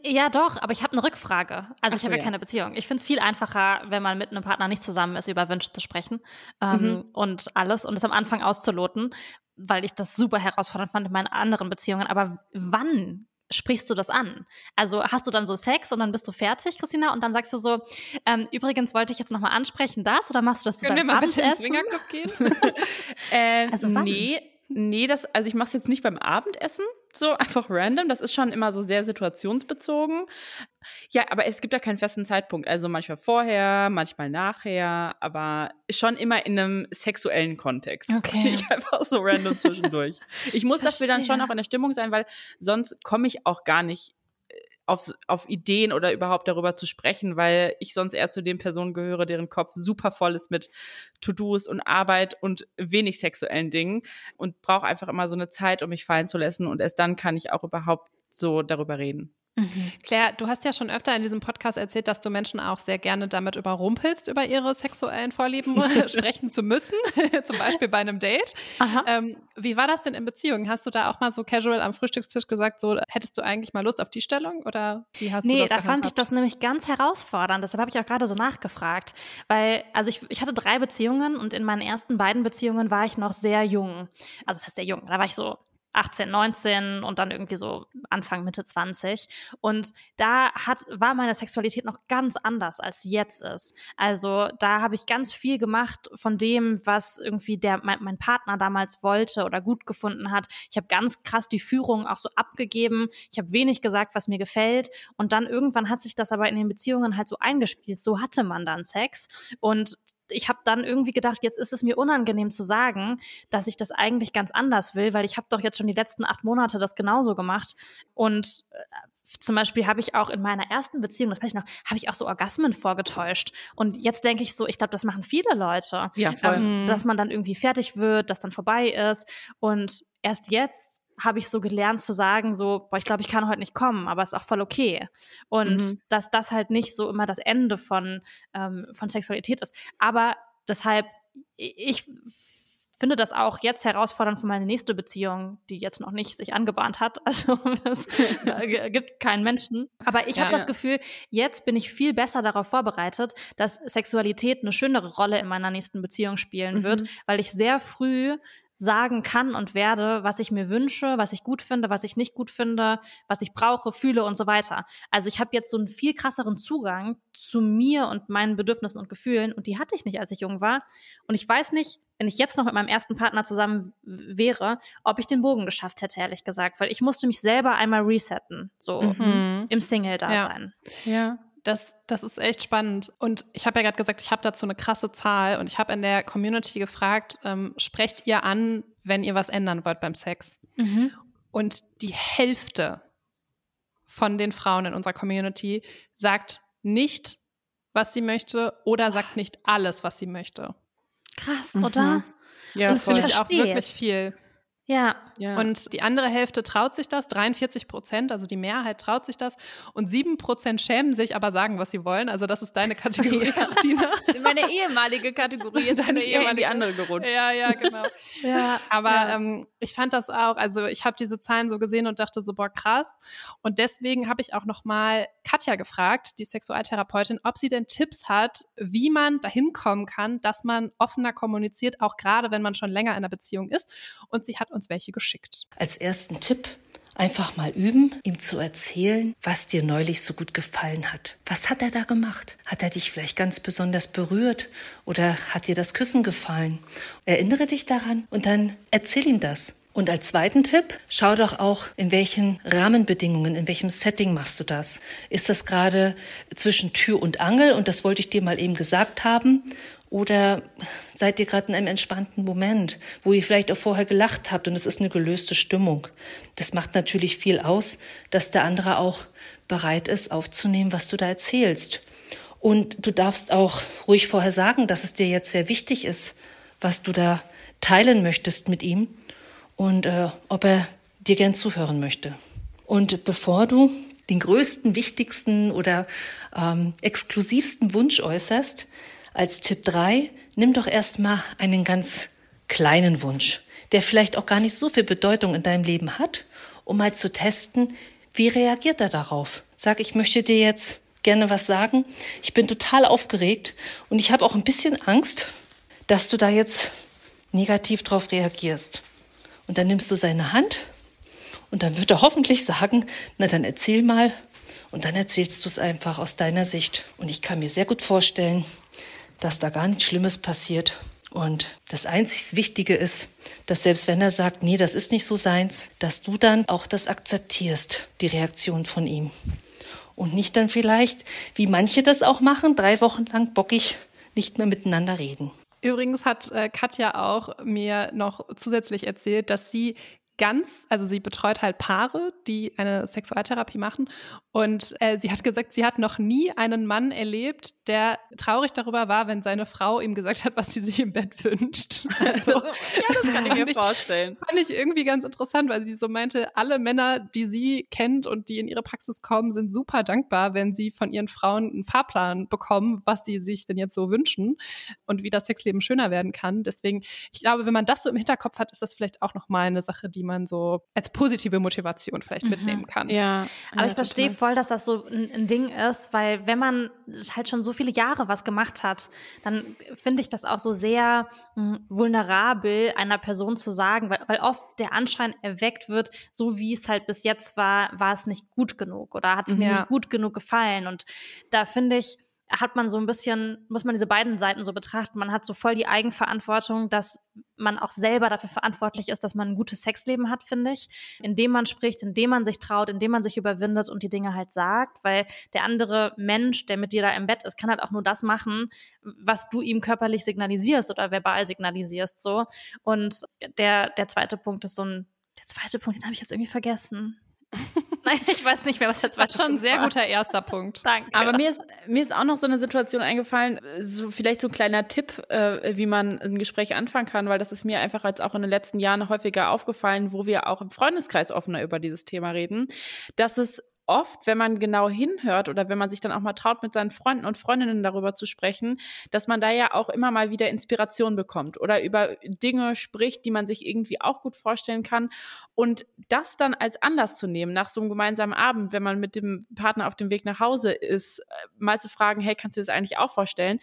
Ja, doch, aber ich habe eine Rückfrage. Also ich habe ja, ja, keine Beziehung. Ich finde es viel einfacher, wenn man mit einem Partner nicht zusammen ist, über Wünsche zu sprechen ähm, mhm. und alles und es am Anfang auszuloten, weil ich das super herausfordernd fand in meinen anderen Beziehungen. Aber wann sprichst du das an? Also hast du dann so Sex und dann bist du fertig, Christina, und dann sagst du so, ähm, übrigens wollte ich jetzt nochmal ansprechen, das oder machst du das Können beim wir mal Abendessen? bitte ins gehen? äh, also wann? nee, nee, das, also ich mache es jetzt nicht beim Abendessen, so einfach random. Das ist schon immer so sehr situationsbezogen. Ja, aber es gibt ja keinen festen Zeitpunkt. Also manchmal vorher, manchmal nachher, aber schon immer in einem sexuellen Kontext. Okay. Nicht einfach so random zwischendurch. Ich muss Verstehe. dafür dann schon auch in der Stimmung sein, weil sonst komme ich auch gar nicht auf, auf Ideen oder überhaupt darüber zu sprechen, weil ich sonst eher zu den Personen gehöre, deren Kopf super voll ist mit To-Dos und Arbeit und wenig sexuellen Dingen und brauche einfach immer so eine Zeit, um mich fallen zu lassen und erst dann kann ich auch überhaupt so darüber reden. Mhm. Claire, du hast ja schon öfter in diesem Podcast erzählt, dass du Menschen auch sehr gerne damit überrumpelst, über ihre sexuellen Vorlieben sprechen zu müssen, zum Beispiel bei einem Date. Ähm, wie war das denn in Beziehungen? Hast du da auch mal so casual am Frühstückstisch gesagt, so hättest du eigentlich mal Lust auf die Stellung oder wie hast nee, du das Nee, da fand ich das nämlich ganz herausfordernd. Deshalb habe ich auch gerade so nachgefragt, weil also ich, ich hatte drei Beziehungen und in meinen ersten beiden Beziehungen war ich noch sehr jung. Also das heißt sehr jung, da war ich so 18, 19 und dann irgendwie so Anfang, Mitte 20. Und da hat, war meine Sexualität noch ganz anders als jetzt ist. Also da habe ich ganz viel gemacht von dem, was irgendwie der, mein, mein Partner damals wollte oder gut gefunden hat. Ich habe ganz krass die Führung auch so abgegeben. Ich habe wenig gesagt, was mir gefällt. Und dann irgendwann hat sich das aber in den Beziehungen halt so eingespielt. So hatte man dann Sex. Und ich habe dann irgendwie gedacht, jetzt ist es mir unangenehm zu sagen, dass ich das eigentlich ganz anders will, weil ich habe doch jetzt schon die letzten acht Monate das genauso gemacht. Und äh, zum Beispiel habe ich auch in meiner ersten Beziehung, das weiß ich noch, habe ich auch so Orgasmen vorgetäuscht. Und jetzt denke ich so, ich glaube, das machen viele Leute. Ja, voll. Ähm, dass man dann irgendwie fertig wird, dass dann vorbei ist. Und erst jetzt habe ich so gelernt zu sagen, so, boah, ich glaube, ich kann heute nicht kommen, aber ist auch voll okay. Und mhm. dass das halt nicht so immer das Ende von, ähm, von Sexualität ist. Aber deshalb, ich finde das auch jetzt herausfordernd für meine nächste Beziehung, die jetzt noch nicht sich angebahnt hat. Also es gibt keinen Menschen. Aber ich ja, habe das Gefühl, jetzt bin ich viel besser darauf vorbereitet, dass Sexualität eine schönere Rolle in meiner nächsten Beziehung spielen mhm. wird, weil ich sehr früh sagen kann und werde, was ich mir wünsche, was ich gut finde, was ich nicht gut finde, was ich brauche, fühle und so weiter. Also ich habe jetzt so einen viel krasseren Zugang zu mir und meinen Bedürfnissen und Gefühlen und die hatte ich nicht, als ich jung war. Und ich weiß nicht, wenn ich jetzt noch mit meinem ersten Partner zusammen wäre, ob ich den Bogen geschafft hätte, ehrlich gesagt, weil ich musste mich selber einmal resetten, so mhm. im Single-Dasein. Ja. ja. Das, das ist echt spannend. Und ich habe ja gerade gesagt, ich habe dazu eine krasse Zahl und ich habe in der Community gefragt, ähm, sprecht ihr an, wenn ihr was ändern wollt beim Sex? Mhm. Und die Hälfte von den Frauen in unserer Community sagt nicht, was sie möchte oder sagt nicht alles, was sie möchte. Krass, mhm. oder? Ja, das finde ich auch wirklich viel. Ja. ja. Und die andere Hälfte traut sich das, 43 Prozent, also die Mehrheit traut sich das. Und 7 Prozent schämen sich, aber sagen, was sie wollen. Also das ist deine Kategorie, ja. Christina. Meine ehemalige Kategorie ist deine ehemalige die andere gerutscht. Ja, ja, genau. ja, aber ja. Ähm, ich fand das auch, also ich habe diese Zahlen so gesehen und dachte so, boah, krass. Und deswegen habe ich auch noch mal Katja gefragt, die Sexualtherapeutin, ob sie denn Tipps hat, wie man dahin kommen kann, dass man offener kommuniziert, auch gerade wenn man schon länger in einer Beziehung ist. Und sie hat uns welche geschickt. Als ersten Tipp Einfach mal üben, ihm zu erzählen, was dir neulich so gut gefallen hat. Was hat er da gemacht? Hat er dich vielleicht ganz besonders berührt oder hat dir das Küssen gefallen? Erinnere dich daran und dann erzähl ihm das. Und als zweiten Tipp, schau doch auch, in welchen Rahmenbedingungen, in welchem Setting machst du das? Ist das gerade zwischen Tür und Angel und das wollte ich dir mal eben gesagt haben? Oder seid ihr gerade in einem entspannten Moment, wo ihr vielleicht auch vorher gelacht habt und es ist eine gelöste Stimmung? Das macht natürlich viel aus, dass der andere auch bereit ist, aufzunehmen, was du da erzählst. Und du darfst auch ruhig vorher sagen, dass es dir jetzt sehr wichtig ist, was du da teilen möchtest mit ihm und äh, ob er dir gern zuhören möchte. Und bevor du den größten, wichtigsten oder ähm, exklusivsten Wunsch äußerst, als Tipp 3, nimm doch erstmal einen ganz kleinen Wunsch, der vielleicht auch gar nicht so viel Bedeutung in deinem Leben hat, um mal zu testen, wie reagiert er darauf. Sag, ich möchte dir jetzt gerne was sagen. Ich bin total aufgeregt und ich habe auch ein bisschen Angst, dass du da jetzt negativ drauf reagierst. Und dann nimmst du seine Hand und dann wird er hoffentlich sagen, na dann erzähl mal. Und dann erzählst du es einfach aus deiner Sicht. Und ich kann mir sehr gut vorstellen, dass da gar nichts Schlimmes passiert. Und das einzig Wichtige ist, dass selbst wenn er sagt, nee, das ist nicht so seins, dass du dann auch das akzeptierst, die Reaktion von ihm. Und nicht dann vielleicht, wie manche das auch machen, drei Wochen lang bockig nicht mehr miteinander reden. Übrigens hat äh, Katja auch mir noch zusätzlich erzählt, dass sie ganz, also sie betreut halt Paare, die eine Sexualtherapie machen. Und äh, sie hat gesagt, sie hat noch nie einen Mann erlebt, der traurig darüber war, wenn seine Frau ihm gesagt hat, was sie sich im Bett wünscht. Also, ja, das kann ich mir vorstellen. Fand ich irgendwie ganz interessant, weil sie so meinte, alle Männer, die sie kennt und die in ihre Praxis kommen, sind super dankbar, wenn sie von ihren Frauen einen Fahrplan bekommen, was sie sich denn jetzt so wünschen und wie das Sexleben schöner werden kann. Deswegen, ich glaube, wenn man das so im Hinterkopf hat, ist das vielleicht auch nochmal eine Sache, die man man so als positive Motivation vielleicht mhm. mitnehmen kann. Ja. Aber ja, ich verstehe voll, dass das so ein, ein, Ding ist, weil wenn man halt schon so viele Jahre was gemacht hat, dann finde ich das auch so sehr mh, hm, vulnerabel, einer Person zu sagen, weil, weil oft der Anschein erweckt wird, so wie es halt bis jetzt war, war es nicht gut genug oder hat es mir nicht gut genug gefallen. Und da finde ich, hat man so ein bisschen, muss man diese beiden Seiten so betrachten. Man hat so voll die Eigenverantwortung, dass man auch selber dafür verantwortlich ist, dass man ein gutes Sexleben hat, finde ich. Indem man spricht, indem man sich traut, indem man sich überwindet und die Dinge halt sagt. Weil der andere Mensch, der mit dir da im Bett ist, kann halt auch nur das machen, was du ihm körperlich signalisierst oder verbal signalisierst, so. Und der, der zweite Punkt ist so ein, der zweite Punkt, den habe ich jetzt irgendwie vergessen. Nein, ich weiß nicht mehr, was jetzt war. Schon ein sehr war. guter erster Punkt. Danke. Aber mir ist, mir ist auch noch so eine Situation eingefallen, so vielleicht so ein kleiner Tipp, äh, wie man ein Gespräch anfangen kann, weil das ist mir einfach jetzt auch in den letzten Jahren häufiger aufgefallen, wo wir auch im Freundeskreis offener über dieses Thema reden, dass es oft, wenn man genau hinhört oder wenn man sich dann auch mal traut, mit seinen Freunden und Freundinnen darüber zu sprechen, dass man da ja auch immer mal wieder Inspiration bekommt oder über Dinge spricht, die man sich irgendwie auch gut vorstellen kann. Und das dann als Anlass zu nehmen, nach so einem gemeinsamen Abend, wenn man mit dem Partner auf dem Weg nach Hause ist, äh, mal zu fragen, hey, kannst du das eigentlich auch vorstellen?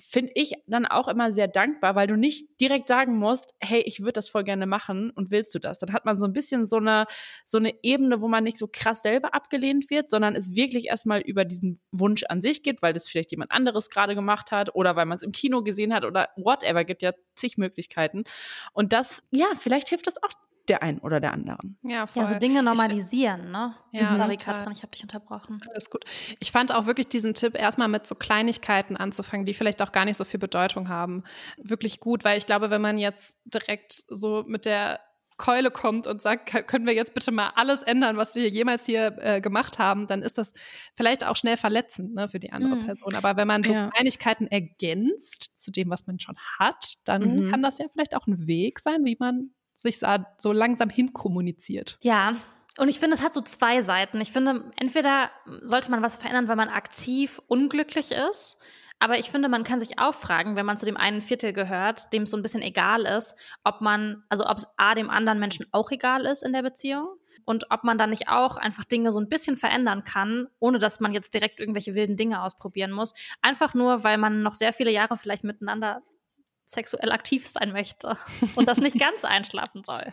Finde ich dann auch immer sehr dankbar, weil du nicht direkt sagen musst, hey, ich würde das voll gerne machen und willst du das? Dann hat man so ein bisschen so eine, so eine Ebene, wo man nicht so krass selber abgelehnt wird, sondern es wirklich erstmal über diesen Wunsch an sich geht, weil das vielleicht jemand anderes gerade gemacht hat oder weil man es im Kino gesehen hat oder whatever, gibt ja zig Möglichkeiten. Und das, ja, vielleicht hilft das auch der einen oder der anderen. Ja, voll. ja so Dinge normalisieren, ich, ne? Ja, Sorry, Katrin, ich habe dich unterbrochen. Alles gut. Ich fand auch wirklich diesen Tipp, erstmal mit so Kleinigkeiten anzufangen, die vielleicht auch gar nicht so viel Bedeutung haben, wirklich gut, weil ich glaube, wenn man jetzt direkt so mit der Keule kommt und sagt, können wir jetzt bitte mal alles ändern, was wir jemals hier äh, gemacht haben, dann ist das vielleicht auch schnell verletzend ne, für die andere mhm. Person. Aber wenn man so ja. Kleinigkeiten ergänzt zu dem, was man schon hat, dann mhm. kann das ja vielleicht auch ein Weg sein, wie man sich so langsam hinkommuniziert. Ja, und ich finde, es hat so zwei Seiten. Ich finde, entweder sollte man was verändern, weil man aktiv unglücklich ist. Aber ich finde, man kann sich auch fragen, wenn man zu dem einen Viertel gehört, dem es so ein bisschen egal ist, ob man, also ob es A, dem anderen Menschen auch egal ist in der Beziehung und ob man dann nicht auch einfach Dinge so ein bisschen verändern kann, ohne dass man jetzt direkt irgendwelche wilden Dinge ausprobieren muss. Einfach nur, weil man noch sehr viele Jahre vielleicht miteinander sexuell aktiv sein möchte und das nicht ganz einschlafen soll.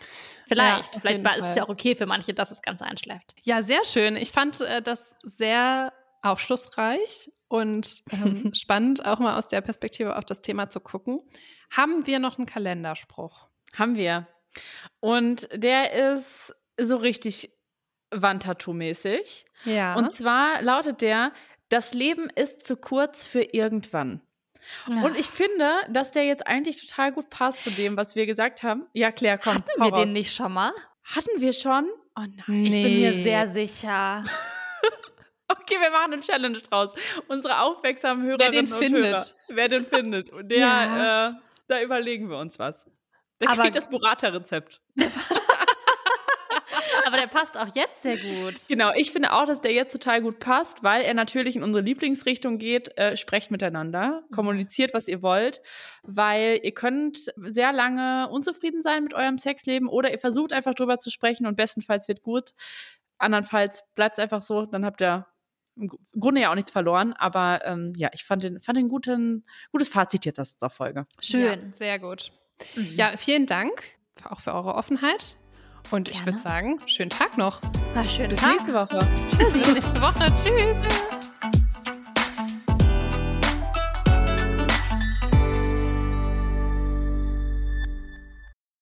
Vielleicht. Ja, Vielleicht ist es ja auch okay für manche, dass es ganz einschläft. Ja, sehr schön. Ich fand äh, das sehr aufschlussreich und ähm, spannend, auch mal aus der Perspektive auf das Thema zu gucken. Haben wir noch einen Kalenderspruch? Haben wir. Und der ist so richtig Wandtattoo-mäßig. Ja. Und zwar lautet der, das Leben ist zu kurz für irgendwann. Ja. Und ich finde, dass der jetzt eigentlich total gut passt zu dem, was wir gesagt haben. Ja, Claire, komm. Hatten wir raus. den nicht schon mal? Hatten wir schon? Oh nein. Nee. Ich bin mir sehr sicher. okay, wir machen eine Challenge draus. Unsere aufmerksamen Hörerinnen und findet. Hörer. Wer den findet. Und der, ja. äh, da überlegen wir uns was. Der Aber kriegt das Burrata-Rezept. Aber der passt auch jetzt sehr gut. Genau, ich finde auch, dass der jetzt total gut passt, weil er natürlich in unsere Lieblingsrichtung geht. Äh, sprecht miteinander, mhm. kommuniziert, was ihr wollt, weil ihr könnt sehr lange unzufrieden sein mit eurem Sexleben oder ihr versucht einfach drüber zu sprechen und bestenfalls wird gut. Andernfalls bleibt es einfach so, dann habt ihr im Grunde ja auch nichts verloren, aber ähm, ja, ich fand den, fand den guten, gutes Fazit jetzt aus dieser Folge. Schön. Ja, sehr gut. Mhm. Ja, vielen Dank auch für eure Offenheit. Und Gerne. ich würde sagen, schönen Tag noch. War schön. Bis Tag. nächste Woche. Bis nächste Woche. Tschüss.